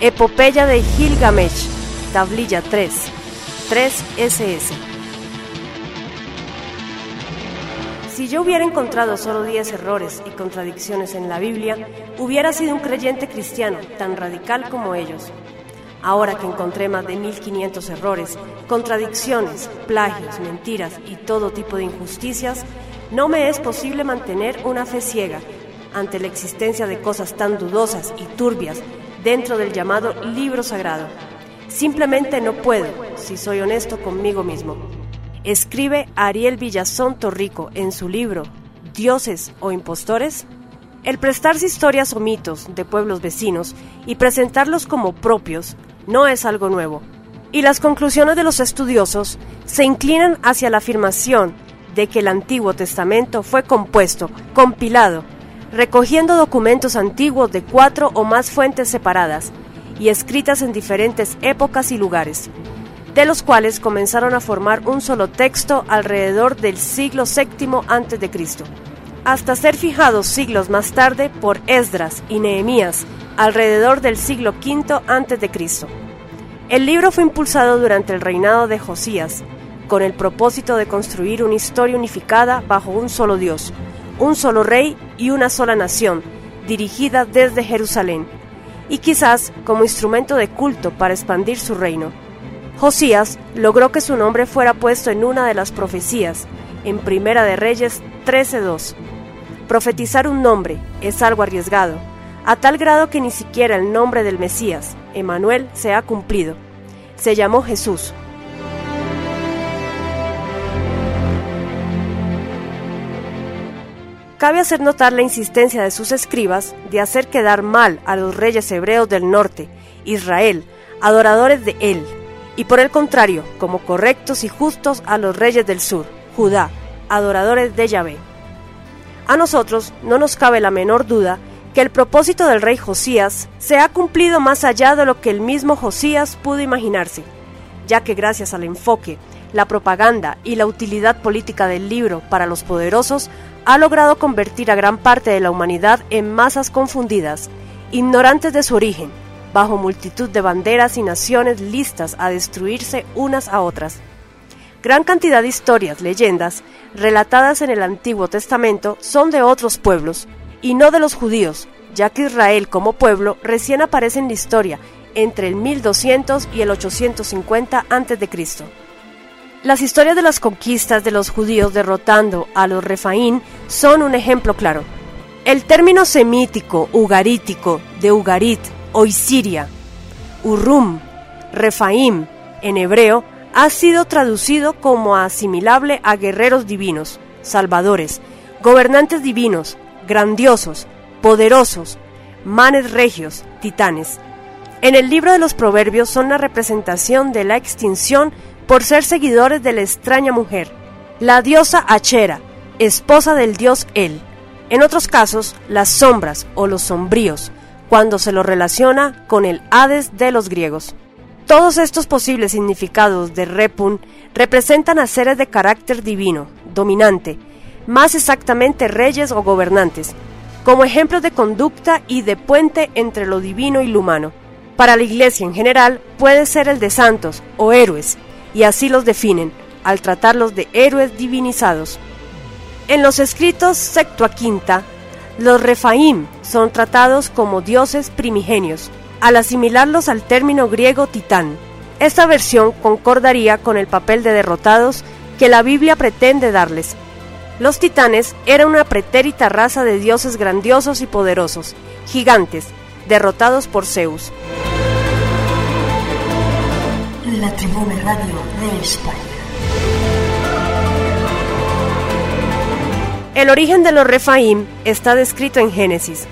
[SPEAKER 1] Epopeya de Gilgamesh, tablilla 3. 3SS. Si yo hubiera encontrado solo 10 errores y contradicciones en la Biblia, hubiera sido un creyente cristiano tan radical como ellos. Ahora que encontré más de 1500 errores, contradicciones, plagios, mentiras y todo tipo de injusticias, no me es posible mantener una fe ciega ante la existencia de cosas tan dudosas y turbias dentro del llamado libro sagrado. Simplemente no puedo, si soy honesto conmigo mismo. Escribe Ariel Villazón Torrico en su libro Dioses o Impostores. El prestarse historias o mitos de pueblos vecinos y presentarlos como propios no es algo nuevo. y las conclusiones de los estudiosos se inclinan hacia la afirmación de que el Antiguo Testamento fue compuesto, compilado, recogiendo documentos antiguos de cuatro o más fuentes separadas y escritas en diferentes épocas y lugares, de los cuales comenzaron a formar un solo texto alrededor del siglo VII a.C., hasta ser fijados siglos más tarde por Esdras y Nehemías alrededor del siglo V a.C. El libro fue impulsado durante el reinado de Josías, con el propósito de construir una historia unificada bajo un solo Dios, un solo rey y una sola nación, dirigida desde Jerusalén, y quizás como instrumento de culto para expandir su reino. Josías logró que su nombre fuera puesto en una de las profecías, en Primera de Reyes 13.2. Profetizar un nombre es algo arriesgado, a tal grado que ni siquiera el nombre del Mesías, Emanuel, se ha cumplido. Se llamó Jesús. Cabe hacer notar la insistencia de sus escribas de hacer quedar mal a los reyes hebreos del norte, Israel, adoradores de él, y por el contrario, como correctos y justos a los reyes del sur, Judá, adoradores de Yahvé. A nosotros no nos cabe la menor duda que el propósito del rey Josías se ha cumplido más allá de lo que el mismo Josías pudo imaginarse, ya que gracias al enfoque, la propaganda y la utilidad política del libro para los poderosos, ha logrado convertir a gran parte de la humanidad en masas confundidas, ignorantes de su origen, bajo multitud de banderas y naciones listas a destruirse unas a otras. Gran cantidad de historias, leyendas, relatadas en el Antiguo Testamento son de otros pueblos, y no de los judíos, ya que Israel como pueblo recién aparece en la historia entre el 1200 y el 850 a.C. Las historias de las conquistas de los judíos derrotando a los refaín son un ejemplo claro. El término semítico ugarítico de Ugarit o Isiria, Urrum, Refaim en hebreo ha sido traducido como asimilable a guerreros divinos, salvadores, gobernantes divinos, grandiosos, poderosos, manes regios, titanes. En el libro de los Proverbios son la representación de la extinción por ser seguidores de la extraña mujer, la diosa Achera, esposa del dios El. En otros casos, las sombras o los sombríos, cuando se lo relaciona con el Hades de los griegos. Todos estos posibles significados de Repun representan a seres de carácter divino, dominante, más exactamente reyes o gobernantes, como ejemplos de conducta y de puente entre lo divino y lo humano. Para la Iglesia en general puede ser el de santos o héroes, y así los definen, al tratarlos de héroes divinizados. En los escritos Septuaginta, los Refaim son tratados como dioses primigenios, al asimilarlos al término griego titán. Esta versión concordaría con el papel de derrotados que la Biblia pretende darles, los titanes eran una pretérita raza de dioses grandiosos y poderosos, gigantes, derrotados por Zeus.
[SPEAKER 3] La Tribuna Radio de España.
[SPEAKER 1] El origen de los Refaim está descrito en Génesis,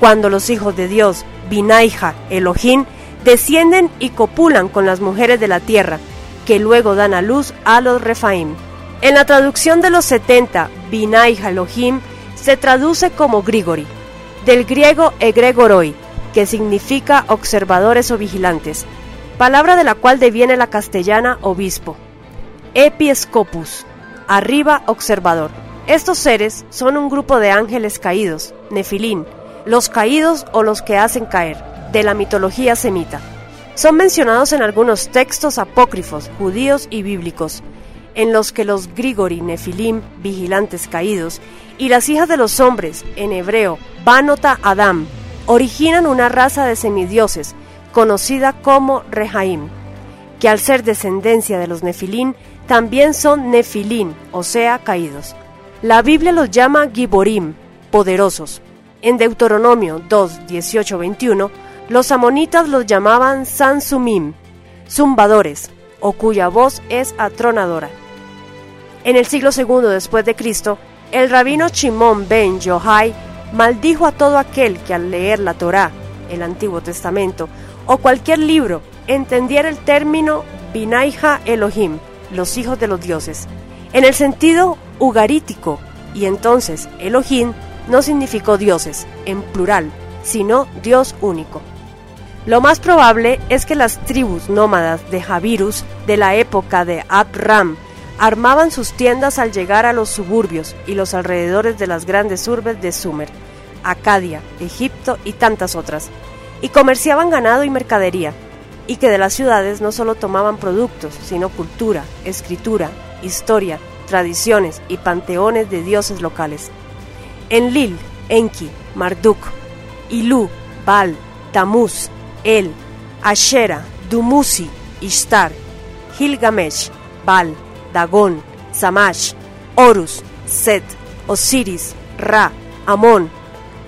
[SPEAKER 1] cuando los hijos de Dios, Binaija, Elohim, descienden y copulan con las mujeres de la tierra, que luego dan a luz a los Refaim. En la traducción de los 70, Binay Elohim se traduce como Grigori, del griego egregoroi, que significa observadores o vigilantes, palabra de la cual deviene la castellana obispo. Episcopus, arriba observador. Estos seres son un grupo de ángeles caídos, nefilín, los caídos o los que hacen caer, de la mitología semita. Son mencionados en algunos textos apócrifos, judíos y bíblicos, en los que los Grigori Nefilim, vigilantes caídos, y las hijas de los hombres, en hebreo, Banota Adam, originan una raza de semidioses, conocida como Rehaim, que al ser descendencia de los Nefilim, también son Nefilim, o sea, caídos. La Biblia los llama Giborim, poderosos. En Deuteronomio 2, 18, 21, los amonitas los llamaban Sansumim, zumbadores, o cuya voz es atronadora. En el siglo II después de Cristo, el rabino Shimon ben Yohai maldijo a todo aquel que al leer la Torá, el Antiguo Testamento, o cualquier libro entendiera el término Binaija Elohim, los hijos de los dioses, en el sentido ugarítico, y entonces Elohim no significó dioses, en plural, sino Dios único. Lo más probable es que las tribus nómadas de Javirus de la época de Abram armaban sus tiendas al llegar a los suburbios y los alrededores de las grandes urbes de Sumer, Acadia, Egipto y tantas otras, y comerciaban ganado y mercadería, y que de las ciudades no solo tomaban productos, sino cultura, escritura, historia, tradiciones y panteones de dioses locales. En Lil, Enki, Marduk, Ilu, Baal, Tamuz, El, Ashera, Dumuzi, Ishtar, Gilgamesh, Baal, Dagón, Samash, Horus, Set, Osiris, Ra, Amón,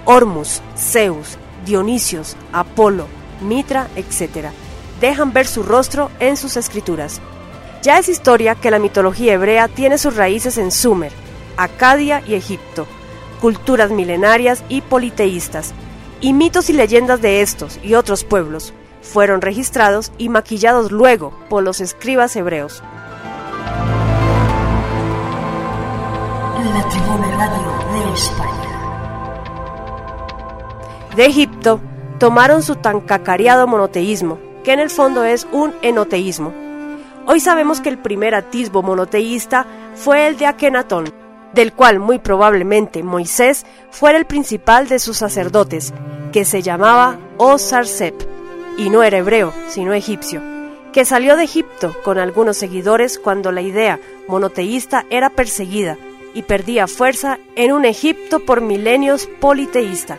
[SPEAKER 1] Hormus, Zeus, Dionisios, Apolo, Mitra, etc. Dejan ver su rostro en sus escrituras. Ya es historia que la mitología hebrea tiene sus raíces en Sumer, Acadia y Egipto, culturas milenarias y politeístas, y mitos y leyendas de estos y otros pueblos fueron registrados y maquillados luego por los escribas hebreos.
[SPEAKER 3] La Tribuna.
[SPEAKER 1] De Egipto tomaron su tan cacareado monoteísmo, que en el fondo es un enoteísmo. Hoy sabemos que el primer atisbo monoteísta fue el de Akenatón, del cual muy probablemente Moisés fuera el principal de sus sacerdotes, que se llamaba Osarsep, y no era hebreo, sino egipcio, que salió de Egipto con algunos seguidores cuando la idea monoteísta era perseguida y perdía fuerza en un Egipto por milenios politeísta.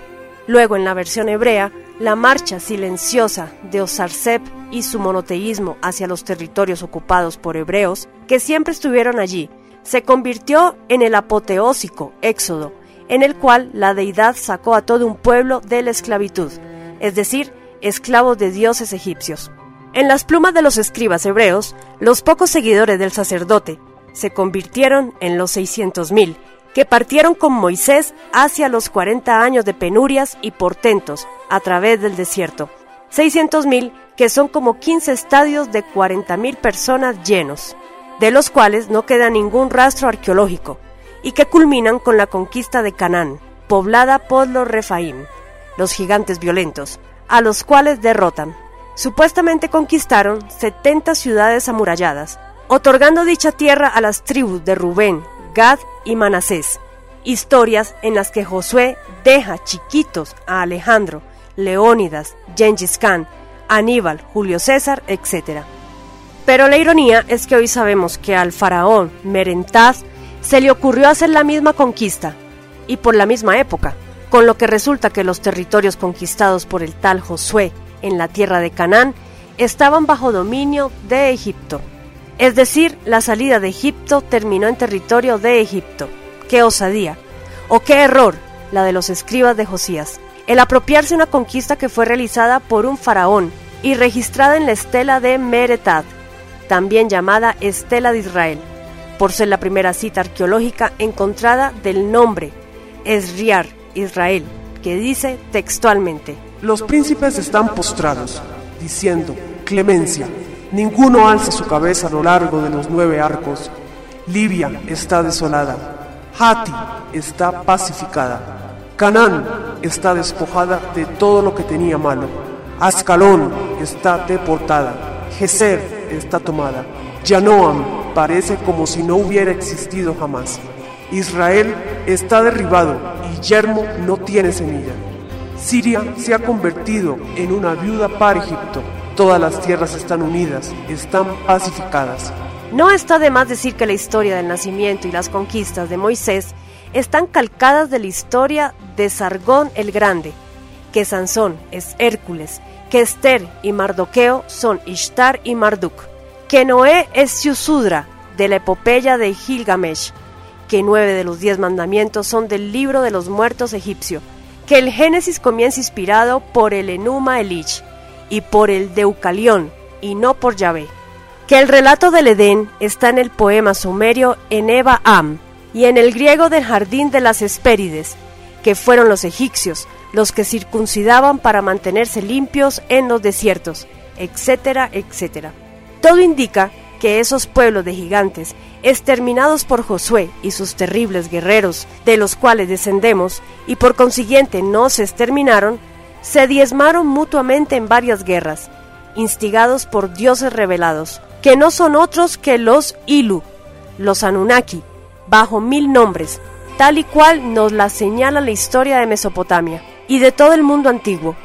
[SPEAKER 1] Luego, en la versión hebrea, la marcha silenciosa de Osarsep y su monoteísmo hacia los territorios ocupados por hebreos, que siempre estuvieron allí, se convirtió en el apoteósico Éxodo, en el cual la deidad sacó a todo un pueblo de la esclavitud, es decir, esclavos de dioses egipcios. En las plumas de los escribas hebreos, los pocos seguidores del sacerdote se convirtieron en los 600.000, que partieron con Moisés hacia los 40 años de penurias y portentos a través del desierto. 600.000 que son como 15 estadios de 40.000 personas llenos de los cuales no queda ningún rastro arqueológico, y que culminan con la conquista de Canaán, poblada por los Refaim, los gigantes violentos, a los cuales derrotan. Supuestamente conquistaron 70 ciudades amuralladas, otorgando dicha tierra a las tribus de Rubén, Gad y Manasés. Historias en las que Josué deja chiquitos a Alejandro, Leónidas, Gengis Khan, Aníbal, Julio César, etc. Pero la ironía es que hoy sabemos que al faraón Merentaz se le ocurrió hacer la misma conquista, y por la misma época, con lo que resulta que los territorios conquistados por el tal Josué en la tierra de Canaán estaban bajo dominio de Egipto. Es decir, la salida de Egipto terminó en territorio de Egipto. ¡Qué osadía! ¡O qué error! La de los escribas de Josías. El apropiarse una conquista que fue realizada por un faraón y registrada en la estela de Meretad, también llamada Estela de Israel, por ser la primera cita arqueológica encontrada del nombre Esriar, Israel, que dice textualmente:
[SPEAKER 6] Los príncipes están postrados, diciendo: Clemencia. Ninguno alza su cabeza a lo largo de los nueve arcos. Libia está desolada. Hati está pacificada. Canaán está despojada de todo lo que tenía malo. Ascalón está deportada. Geser está tomada. Yanoam parece como si no hubiera existido jamás. Israel está derribado y Yermo no tiene semilla. Siria se ha convertido en una viuda para Egipto. Todas las tierras están unidas, están pacificadas.
[SPEAKER 1] No está de más decir que la historia del nacimiento y las conquistas de Moisés están calcadas de la historia de Sargón el Grande, que Sansón es Hércules que Esther y Mardoqueo son Ishtar y Marduk, que Noé es Siusudra de la epopeya de Gilgamesh, que nueve de los diez mandamientos son del libro de los muertos egipcio, que el Génesis comienza inspirado por el Enuma Elish y por el Deucalión y no por Yahvé, que el relato del Edén está en el poema sumerio Eneba Am y en el griego del jardín de las Hespérides, que fueron los egipcios los que circuncidaban para mantenerse limpios en los desiertos, etcétera, etcétera. todo indica que esos pueblos de gigantes, exterminados por Josué y sus terribles guerreros, de los cuales descendemos, y por consiguiente no se exterminaron, se diezmaron mutuamente en varias guerras, instigados por dioses revelados, que no son otros que los Ilu, los Anunnaki, bajo mil nombres, tal y cual nos la señala la historia de Mesopotamia y de todo el mundo antiguo.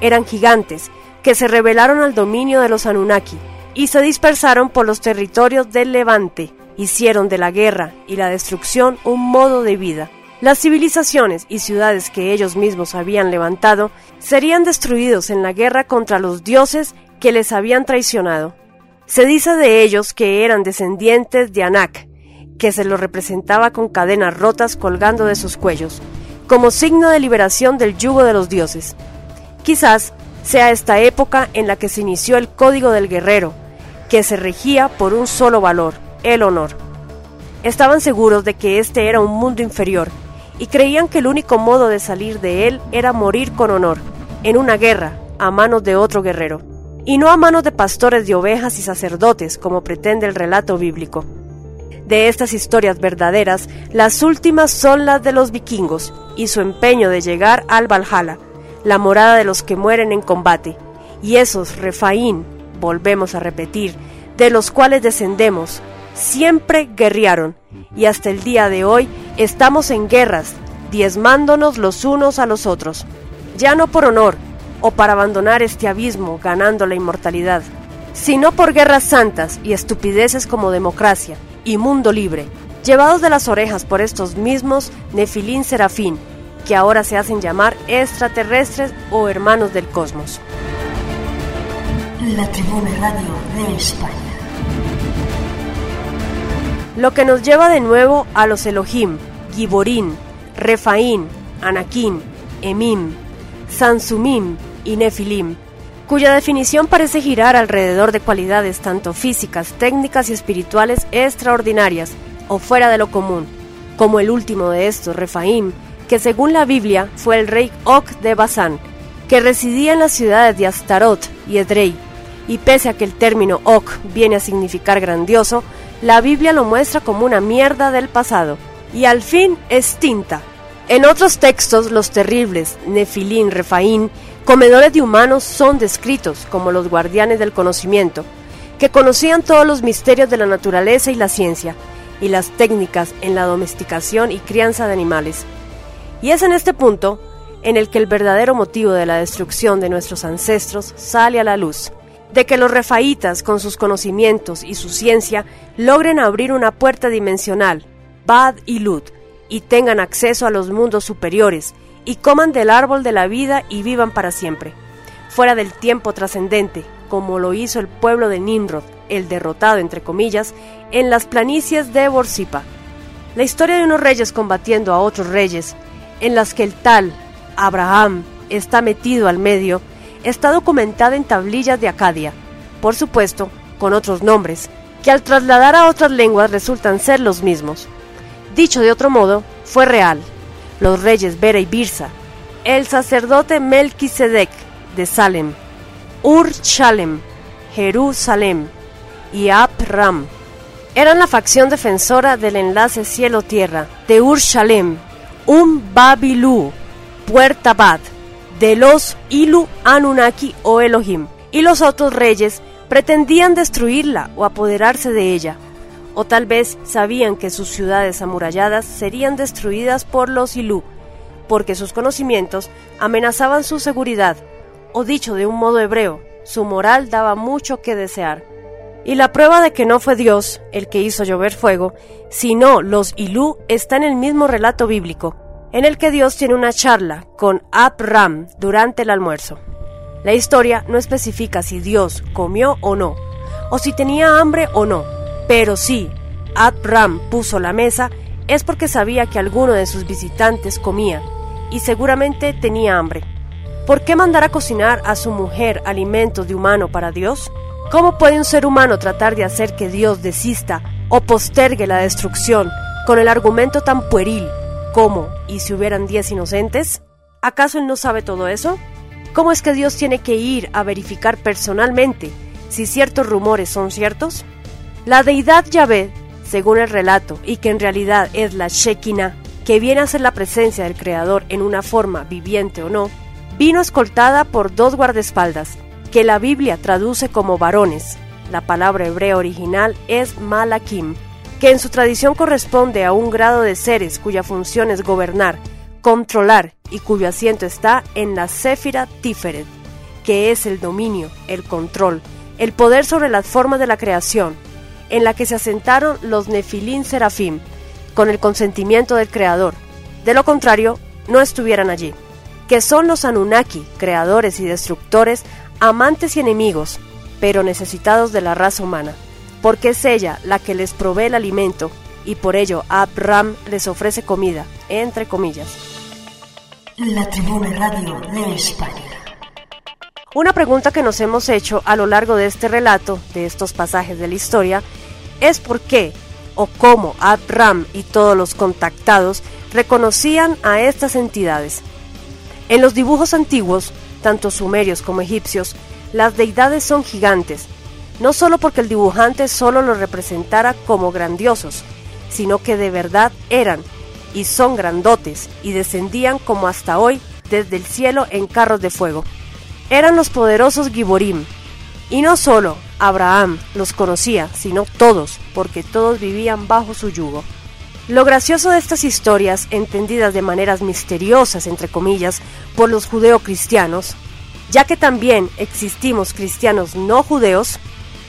[SPEAKER 1] Eran gigantes que se rebelaron al dominio de los Anunnaki y se dispersaron por los territorios del Levante, hicieron de la guerra y la destrucción un modo de vida. Las civilizaciones y ciudades que ellos mismos habían levantado serían destruidos en la guerra contra los dioses que les habían traicionado. Se dice de ellos que eran descendientes de Anak, que se los representaba con cadenas rotas colgando de sus cuellos, como signo de liberación del yugo de los dioses. Quizás sea esta época en la que se inició el código del guerrero, que se regía por un solo valor, el honor. Estaban seguros de que este era un mundo inferior y creían que el único modo de salir de él era morir con honor, en una guerra, a manos de otro guerrero, y no a manos de pastores de ovejas y sacerdotes, como pretende el relato bíblico. De estas historias verdaderas, las últimas son las de los vikingos y su empeño de llegar al Valhalla, la morada de los que mueren en combate, y esos Refaín, volvemos a repetir, de los cuales descendemos, siempre guerrearon, y hasta el día de hoy estamos en guerras, diezmándonos los unos a los otros, ya no por honor o para abandonar este abismo ganando la inmortalidad, sino por guerras santas y estupideces como democracia, y mundo libre, llevados de las orejas por estos mismos Nefilín Serafín, que ahora se hacen llamar extraterrestres o hermanos del cosmos.
[SPEAKER 3] La Tribuna Radio de España.
[SPEAKER 1] Lo que nos lleva de nuevo a los Elohim, Giborín, Refaín, Anakim, Emim, Sansumim y Nefilim, cuya definición parece girar alrededor de cualidades tanto físicas, técnicas y espirituales extraordinarias o fuera de lo común, como el último de estos, Refaim, que según la Biblia fue el rey Og de Basán, que residía en las ciudades de Astarot y Edrei, y pese a que el término Og viene a significar grandioso, la Biblia lo muestra como una mierda del pasado, y al fin extinta. En otros textos, los terribles Nefilín, Refaín comedores de humanos son descritos como los guardianes del conocimiento, que conocían todos los misterios de la naturaleza y la ciencia, y las técnicas en la domesticación y crianza de animales. Y es en este punto en el que el verdadero motivo de la destrucción de nuestros ancestros sale a la luz, de que los refaítas con sus conocimientos y su ciencia logren abrir una puerta dimensional, Bad y Lud, y tengan acceso a los mundos superiores, y coman del árbol de la vida y vivan para siempre, fuera del tiempo trascendente, como lo hizo el pueblo de Nimrod, el derrotado entre comillas, en las planicies de Borsipa. La historia de unos reyes combatiendo a otros reyes, en las que el tal Abraham está metido al medio, está documentada en tablillas de Acadia, por supuesto, con otros nombres, que al trasladar a otras lenguas resultan ser los mismos. Dicho de otro modo, fue real, los reyes Bera y Birsa, el sacerdote Melquisedec de Salem, Ur Shalem, Jerusalem y Ab-Ram. Eran la facción defensora del enlace cielo-tierra de Ur Shalem, Um Babilú, Puerta Bad, de los Ilu Anunnaki o Elohim, y los otros reyes pretendían destruirla o apoderarse de ella o tal vez sabían que sus ciudades amuralladas serían destruidas por los Ilú, porque sus conocimientos amenazaban su seguridad, o dicho de un modo hebreo, su moral daba mucho que desear. Y la prueba de que no fue Dios el que hizo llover fuego, sino los Ilú está en el mismo relato bíblico, en el que Dios tiene una charla con Abram durante el almuerzo. La historia no especifica si Dios comió o no, o si tenía hambre o no, pero si Abram puso la mesa, es porque sabía que alguno de sus visitantes comía y seguramente tenía hambre. ¿Por qué mandar a cocinar a su mujer alimentos de humano para Dios? ¿Cómo puede un ser humano tratar de hacer que Dios desista o postergue la destrucción con el argumento tan pueril como ¿y si hubieran diez inocentes? ¿Acaso él no sabe todo eso? ¿Cómo es que Dios tiene que ir a verificar personalmente si ciertos rumores son ciertos? La deidad Yahvé, según el relato, y que en realidad es la Shekinah, que viene a ser la presencia del Creador en una forma viviente o no, vino escoltada por dos guardaespaldas, que la Biblia traduce como varones. La palabra hebrea original es malakim, que en su tradición corresponde a un grado de seres cuya función es gobernar, controlar y cuyo asiento está en la Séfira Tiferet, que es el dominio, el control, el poder sobre las formas de la creación, en la que se asentaron los Nefilín Serafim, con el consentimiento del Creador. De lo contrario, no estuvieran allí. Que son los Anunnaki, creadores y destructores, amantes y enemigos, pero necesitados de la raza humana, porque es ella la que les provee el alimento y por ello Abraham les ofrece comida, entre comillas.
[SPEAKER 3] La Tribuna Radio de España.
[SPEAKER 1] Una pregunta que nos hemos hecho a lo largo de este relato, de estos pasajes de la historia, es por qué o cómo Abraham y todos los contactados reconocían a estas entidades. En los dibujos antiguos, tanto sumerios como egipcios, las deidades son gigantes, no solo porque el dibujante solo los representara como grandiosos, sino que de verdad eran y son grandotes y descendían como hasta hoy desde el cielo en carros de fuego. Eran los poderosos Giborim, y no solo Abraham los conocía, sino todos, porque todos vivían bajo su yugo. Lo gracioso de estas historias, entendidas de maneras misteriosas, entre comillas, por los judeocristianos, ya que también existimos cristianos no judeos,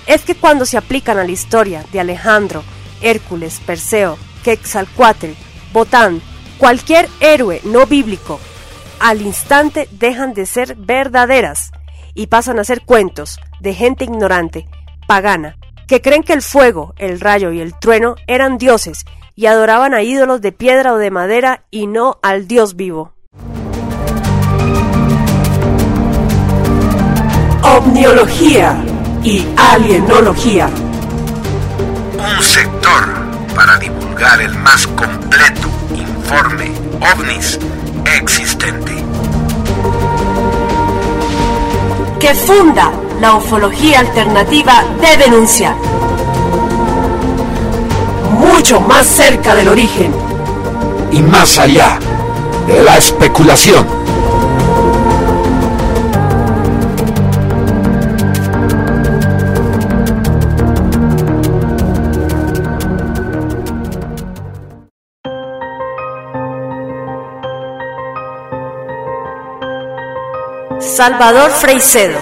[SPEAKER 1] es que cuando se aplican a la historia de Alejandro, Hércules, Perseo, Quetzalcoatl, Botán, cualquier héroe no bíblico, al instante dejan de ser verdaderas y pasan a ser cuentos de gente ignorante, pagana, que creen que el fuego, el rayo y el trueno eran dioses y adoraban a ídolos de piedra o de madera y no al Dios vivo.
[SPEAKER 6] Omniología y alienología.
[SPEAKER 2] Un sector para divulgar el más completo informe ovnis existente.
[SPEAKER 3] Que funda la ufología alternativa de denunciar.
[SPEAKER 6] Mucho más cerca del origen.
[SPEAKER 4] Y más allá de la especulación.
[SPEAKER 1] Salvador Freicedo,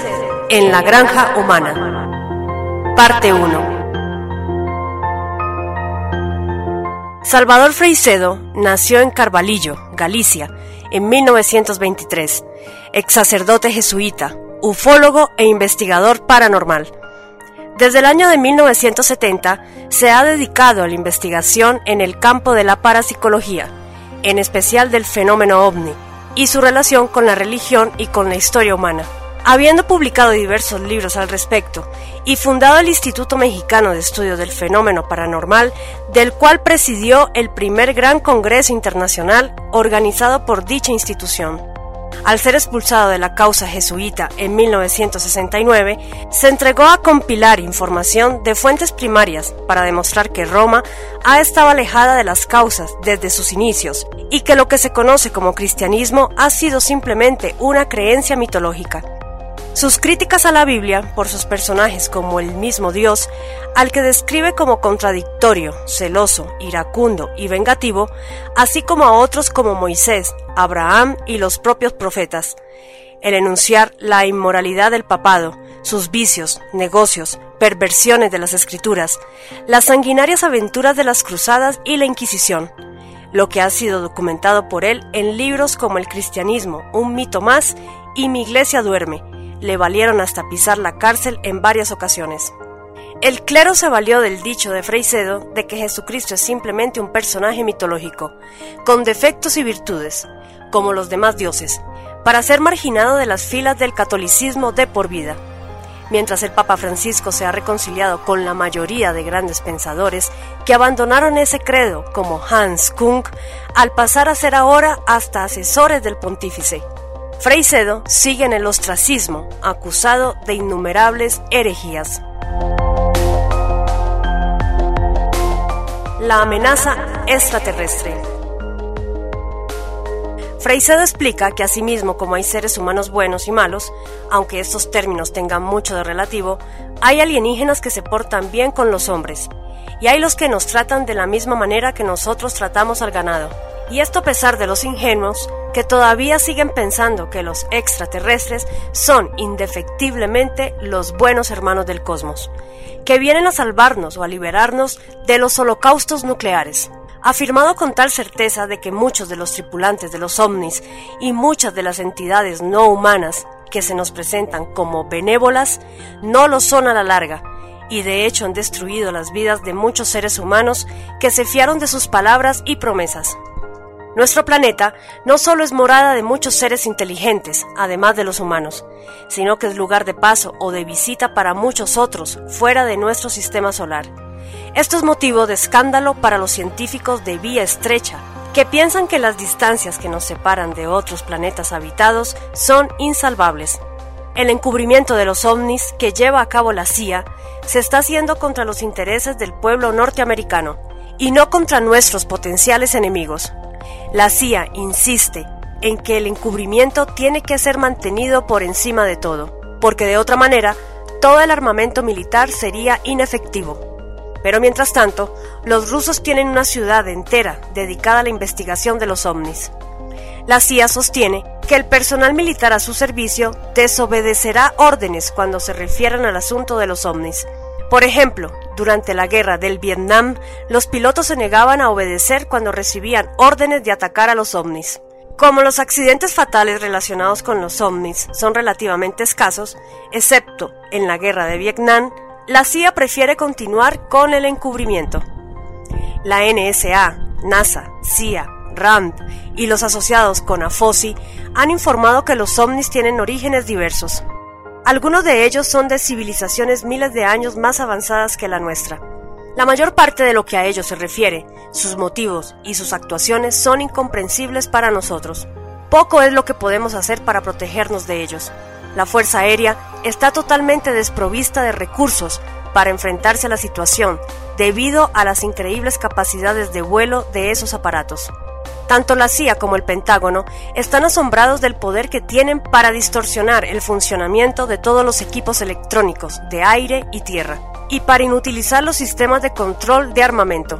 [SPEAKER 1] en la granja humana. Parte 1. Salvador Freicedo nació en Carvalillo, Galicia, en 1923, ex sacerdote jesuita, ufólogo e investigador paranormal. Desde el año de 1970 se ha dedicado a la investigación en el campo de la parapsicología, en especial del fenómeno ovni y su relación con la religión y con la historia humana. Habiendo publicado diversos libros al respecto y fundado el Instituto Mexicano de Estudio del Fenómeno Paranormal, del cual presidió el primer gran congreso internacional organizado por dicha institución. Al ser expulsado de la causa jesuita en 1969, se entregó a compilar información de fuentes primarias para demostrar que Roma ha estado alejada de las causas desde sus inicios y que lo que se conoce como cristianismo ha sido simplemente una creencia mitológica. Sus críticas a la Biblia, por sus personajes como el mismo Dios, al que describe como contradictorio, celoso, iracundo y vengativo, así como a otros como Moisés, Abraham y los propios profetas. El enunciar la inmoralidad del papado, sus vicios, negocios, perversiones de las escrituras, las sanguinarias aventuras de las cruzadas y la Inquisición, lo que ha sido documentado por él en libros como El cristianismo, un mito más y Mi iglesia duerme, le valieron hasta pisar la cárcel en varias ocasiones. El clero se valió del dicho de Freicedo de que Jesucristo es simplemente un personaje mitológico, con defectos y virtudes, como los demás dioses, para ser marginado de las filas del catolicismo de por vida. Mientras el Papa Francisco se ha reconciliado con la mayoría de grandes pensadores que abandonaron ese credo, como Hans Kung, al pasar a ser ahora hasta asesores del pontífice. Freicedo sigue en el ostracismo, acusado de innumerables herejías. La amenaza extraterrestre. Freicedo explica que asimismo como hay seres humanos buenos y malos, aunque estos términos tengan mucho de relativo, hay alienígenas que se portan bien con los hombres, y hay los que nos tratan de la misma manera que nosotros tratamos al ganado. Y esto a pesar de los ingenuos que todavía siguen pensando que los extraterrestres son indefectiblemente los buenos hermanos del cosmos, que vienen a salvarnos o a liberarnos de los holocaustos nucleares. Afirmado con tal certeza de que muchos de los tripulantes de los ovnis y muchas de las entidades no humanas que se nos presentan como benévolas no lo son a la larga, y de hecho han destruido las vidas de muchos seres humanos que se fiaron de sus palabras y promesas. Nuestro planeta no solo es morada de muchos seres inteligentes, además de los humanos, sino que es lugar de paso o de visita para muchos otros fuera de nuestro sistema solar. Esto es motivo de escándalo para los científicos de vía estrecha, que piensan que las distancias que nos separan de otros planetas habitados son insalvables. El encubrimiento de los ovnis que lleva a cabo la CIA se está haciendo contra los intereses del pueblo norteamericano y no contra nuestros potenciales enemigos. La CIA insiste en que el encubrimiento tiene que ser mantenido por encima de todo, porque de otra manera todo el armamento militar sería inefectivo. Pero mientras tanto, los rusos tienen una ciudad entera dedicada a la investigación de los ovnis. La CIA sostiene que el personal militar a su servicio desobedecerá órdenes cuando se refieran al asunto de los ovnis. Por ejemplo, durante la guerra del Vietnam, los pilotos se negaban a obedecer cuando recibían órdenes de atacar a los ovnis. Como los accidentes fatales relacionados con los ovnis son relativamente escasos, excepto en la guerra de Vietnam, la CIA prefiere continuar con el encubrimiento. La NSA, NASA, CIA, RAND y los asociados con AFOSI han informado que los ovnis tienen orígenes diversos. Algunos de ellos son de civilizaciones miles de años más avanzadas que la nuestra. La mayor parte de lo que a ellos se refiere, sus motivos y sus actuaciones son incomprensibles para nosotros. Poco es lo que podemos hacer para protegernos de ellos. La Fuerza Aérea está totalmente desprovista de recursos para enfrentarse a la situación debido a las increíbles capacidades de vuelo de esos aparatos. Tanto la CIA como el Pentágono están asombrados del poder que tienen para distorsionar el funcionamiento de todos los equipos electrónicos de aire y tierra y para inutilizar los sistemas de control de armamento.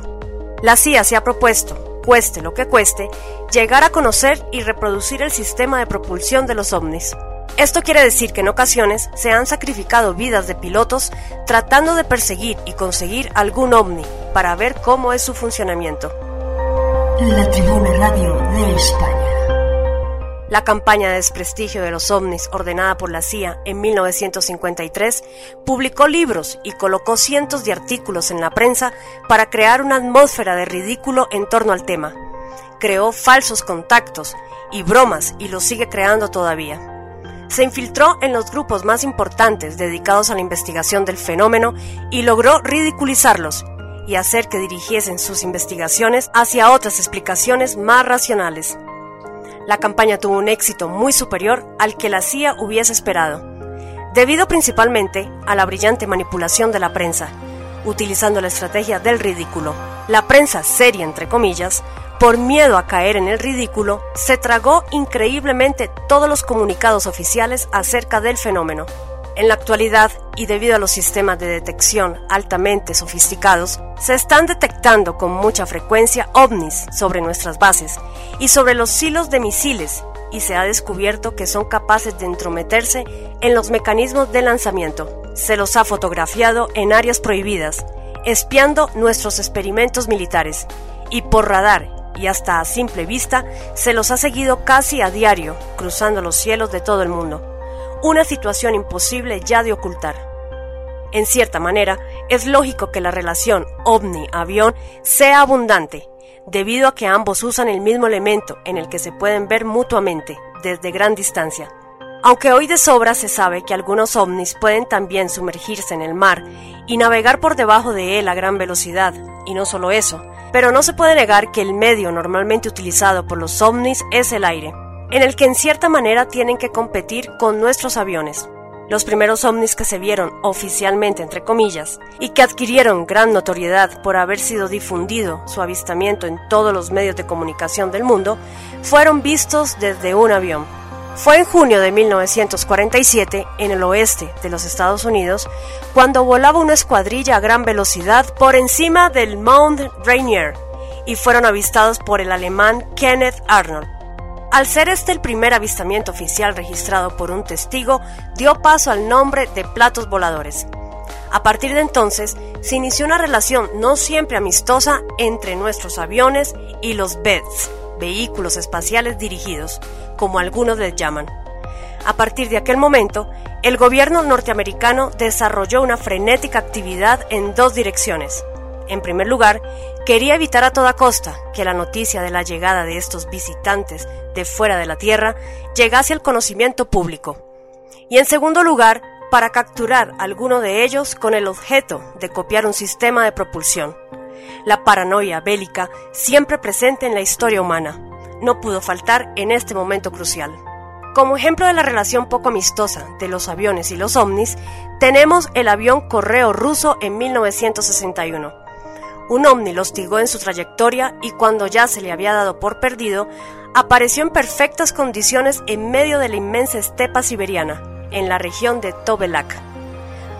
[SPEAKER 1] La CIA se ha propuesto, cueste lo que cueste, llegar a conocer y reproducir el sistema de propulsión de los ovnis. Esto quiere decir que en ocasiones se han sacrificado vidas de pilotos tratando de perseguir y conseguir algún ovni para ver cómo es su funcionamiento.
[SPEAKER 3] La Tribuna Radio de España.
[SPEAKER 1] La campaña de desprestigio de los ovnis ordenada por la CIA en 1953 publicó libros y colocó cientos de artículos en la prensa para crear una atmósfera de ridículo en torno al tema. Creó falsos contactos y bromas y lo sigue creando todavía. Se infiltró en los grupos más importantes dedicados a la investigación del fenómeno y logró ridiculizarlos y hacer que dirigiesen sus investigaciones hacia otras explicaciones más racionales. La campaña tuvo un éxito muy superior al que la CIA hubiese esperado, debido principalmente a la brillante manipulación de la prensa, utilizando la estrategia del ridículo. La prensa seria, entre comillas, por miedo a caer en el ridículo, se tragó increíblemente todos los comunicados oficiales acerca del fenómeno. En la actualidad, y debido a los sistemas de detección altamente sofisticados, se están detectando con mucha frecuencia ovnis sobre nuestras bases y sobre los silos de misiles, y se ha descubierto que son capaces de entrometerse en los mecanismos de lanzamiento. Se los ha fotografiado en áreas prohibidas, espiando nuestros experimentos militares, y por radar y hasta a simple vista se los ha seguido casi a diario, cruzando los cielos de todo el mundo una situación imposible ya de ocultar. En cierta manera, es lógico que la relación ovni-avión sea abundante, debido a que ambos usan el mismo elemento en el que se pueden ver mutuamente desde gran distancia. Aunque hoy de sobra se sabe que algunos ovnis pueden también sumergirse en el mar y navegar por debajo de él a gran velocidad, y no solo eso, pero no se puede negar que el medio normalmente utilizado por los ovnis es el aire. En el que en cierta manera tienen que competir con nuestros aviones. Los primeros ovnis que se vieron oficialmente, entre comillas, y que adquirieron gran notoriedad por haber sido difundido su avistamiento en todos los medios de comunicación del mundo, fueron vistos desde un avión. Fue en junio de 1947, en el oeste de los Estados Unidos, cuando volaba una escuadrilla a gran velocidad por encima del Mount Rainier y fueron avistados por el alemán Kenneth Arnold. Al ser este el primer avistamiento oficial registrado por un testigo, dio paso al nombre de platos voladores. A partir de entonces, se inició una relación no siempre amistosa entre nuestros aviones y los BEDS, vehículos espaciales dirigidos, como algunos les llaman. A partir de aquel momento, el gobierno norteamericano desarrolló una frenética actividad en dos direcciones. En primer lugar, quería evitar a toda costa que la noticia de la llegada de estos visitantes de fuera de la Tierra llegase al conocimiento público. Y en segundo lugar, para capturar a alguno de ellos con el objeto de copiar un sistema de propulsión. La paranoia bélica, siempre presente en la historia humana, no pudo faltar en este momento crucial. Como ejemplo de la relación poco amistosa de los aviones y los ovnis, tenemos el avión correo ruso en 1961 un ovni lo hostigó en su trayectoria y cuando ya se le había dado por perdido, apareció en perfectas condiciones en medio de la inmensa estepa siberiana, en la región de Tobelak.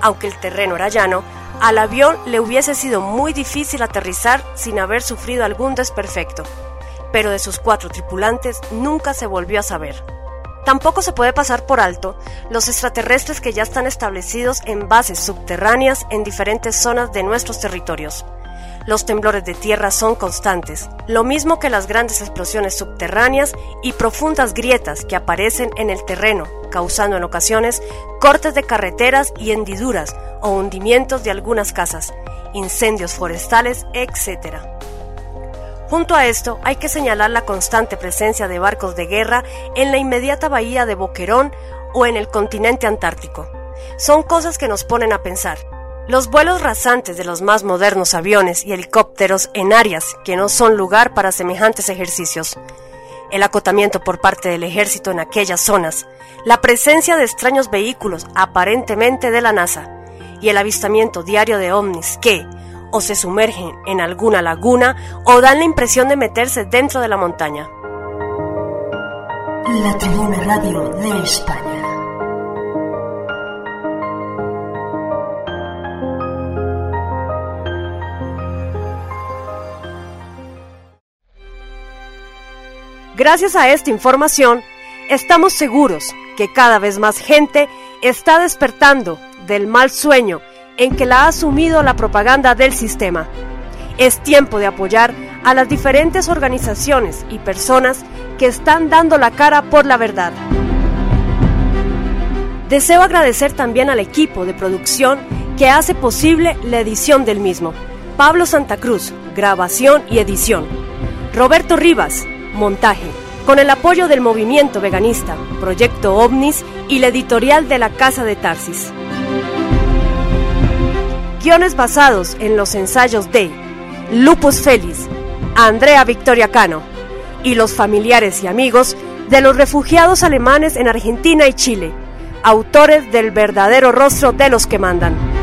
[SPEAKER 1] Aunque el terreno era llano, al avión le hubiese sido muy difícil aterrizar sin haber sufrido algún desperfecto, pero de sus cuatro tripulantes nunca se volvió a saber. Tampoco se puede pasar por alto los extraterrestres que ya están establecidos en bases subterráneas en diferentes zonas de nuestros territorios los temblores de tierra son constantes, lo mismo que las grandes explosiones subterráneas y profundas grietas que aparecen en el terreno, causando en ocasiones cortes de carreteras y hendiduras o hundimientos de algunas casas, incendios forestales, etc. Junto a esto hay que señalar la constante presencia de barcos de guerra en la inmediata bahía de Boquerón o en el continente antártico. Son cosas que nos ponen a pensar. Los vuelos rasantes de los más modernos aviones y helicópteros en áreas que no son lugar para semejantes ejercicios, el acotamiento por parte del ejército en aquellas zonas, la presencia de extraños vehículos aparentemente de la NASA y el avistamiento diario de ovnis que o se sumergen en alguna laguna o dan la impresión de meterse dentro de la montaña.
[SPEAKER 3] La Tribuna Radio de España.
[SPEAKER 1] Gracias a esta información, estamos seguros que cada vez más gente está despertando del mal sueño en que la ha asumido la propaganda del sistema. Es tiempo de apoyar a las diferentes organizaciones y personas que están dando la cara por la verdad. Deseo agradecer también al equipo de producción que hace posible la edición del mismo. Pablo Santa Cruz, grabación y edición. Roberto Rivas, montaje, con el apoyo del movimiento veganista, Proyecto OVNIS y la editorial de la Casa de Tarsis. Guiones basados en los ensayos de Lupus Félix, Andrea Victoria Cano y los familiares y amigos de los refugiados alemanes en Argentina y Chile, autores del verdadero rostro de los que mandan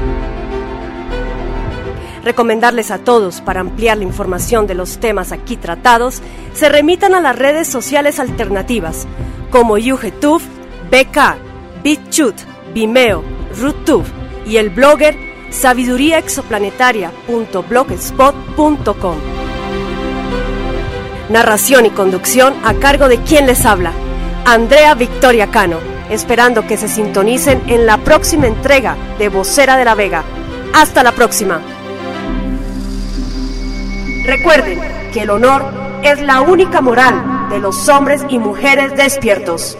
[SPEAKER 1] recomendarles a todos para ampliar la información de los temas aquí tratados, se remitan a las redes sociales alternativas como YouTube, BK, BitChute, Vimeo, RootTube y el blogger sabiduríaexoplanetaria.blogspot.com. Narración y conducción a cargo de quien les habla, Andrea Victoria Cano, esperando que se sintonicen en la próxima entrega de Vocera de la Vega. Hasta la próxima. Recuerden que el honor es la única moral de los hombres y mujeres despiertos.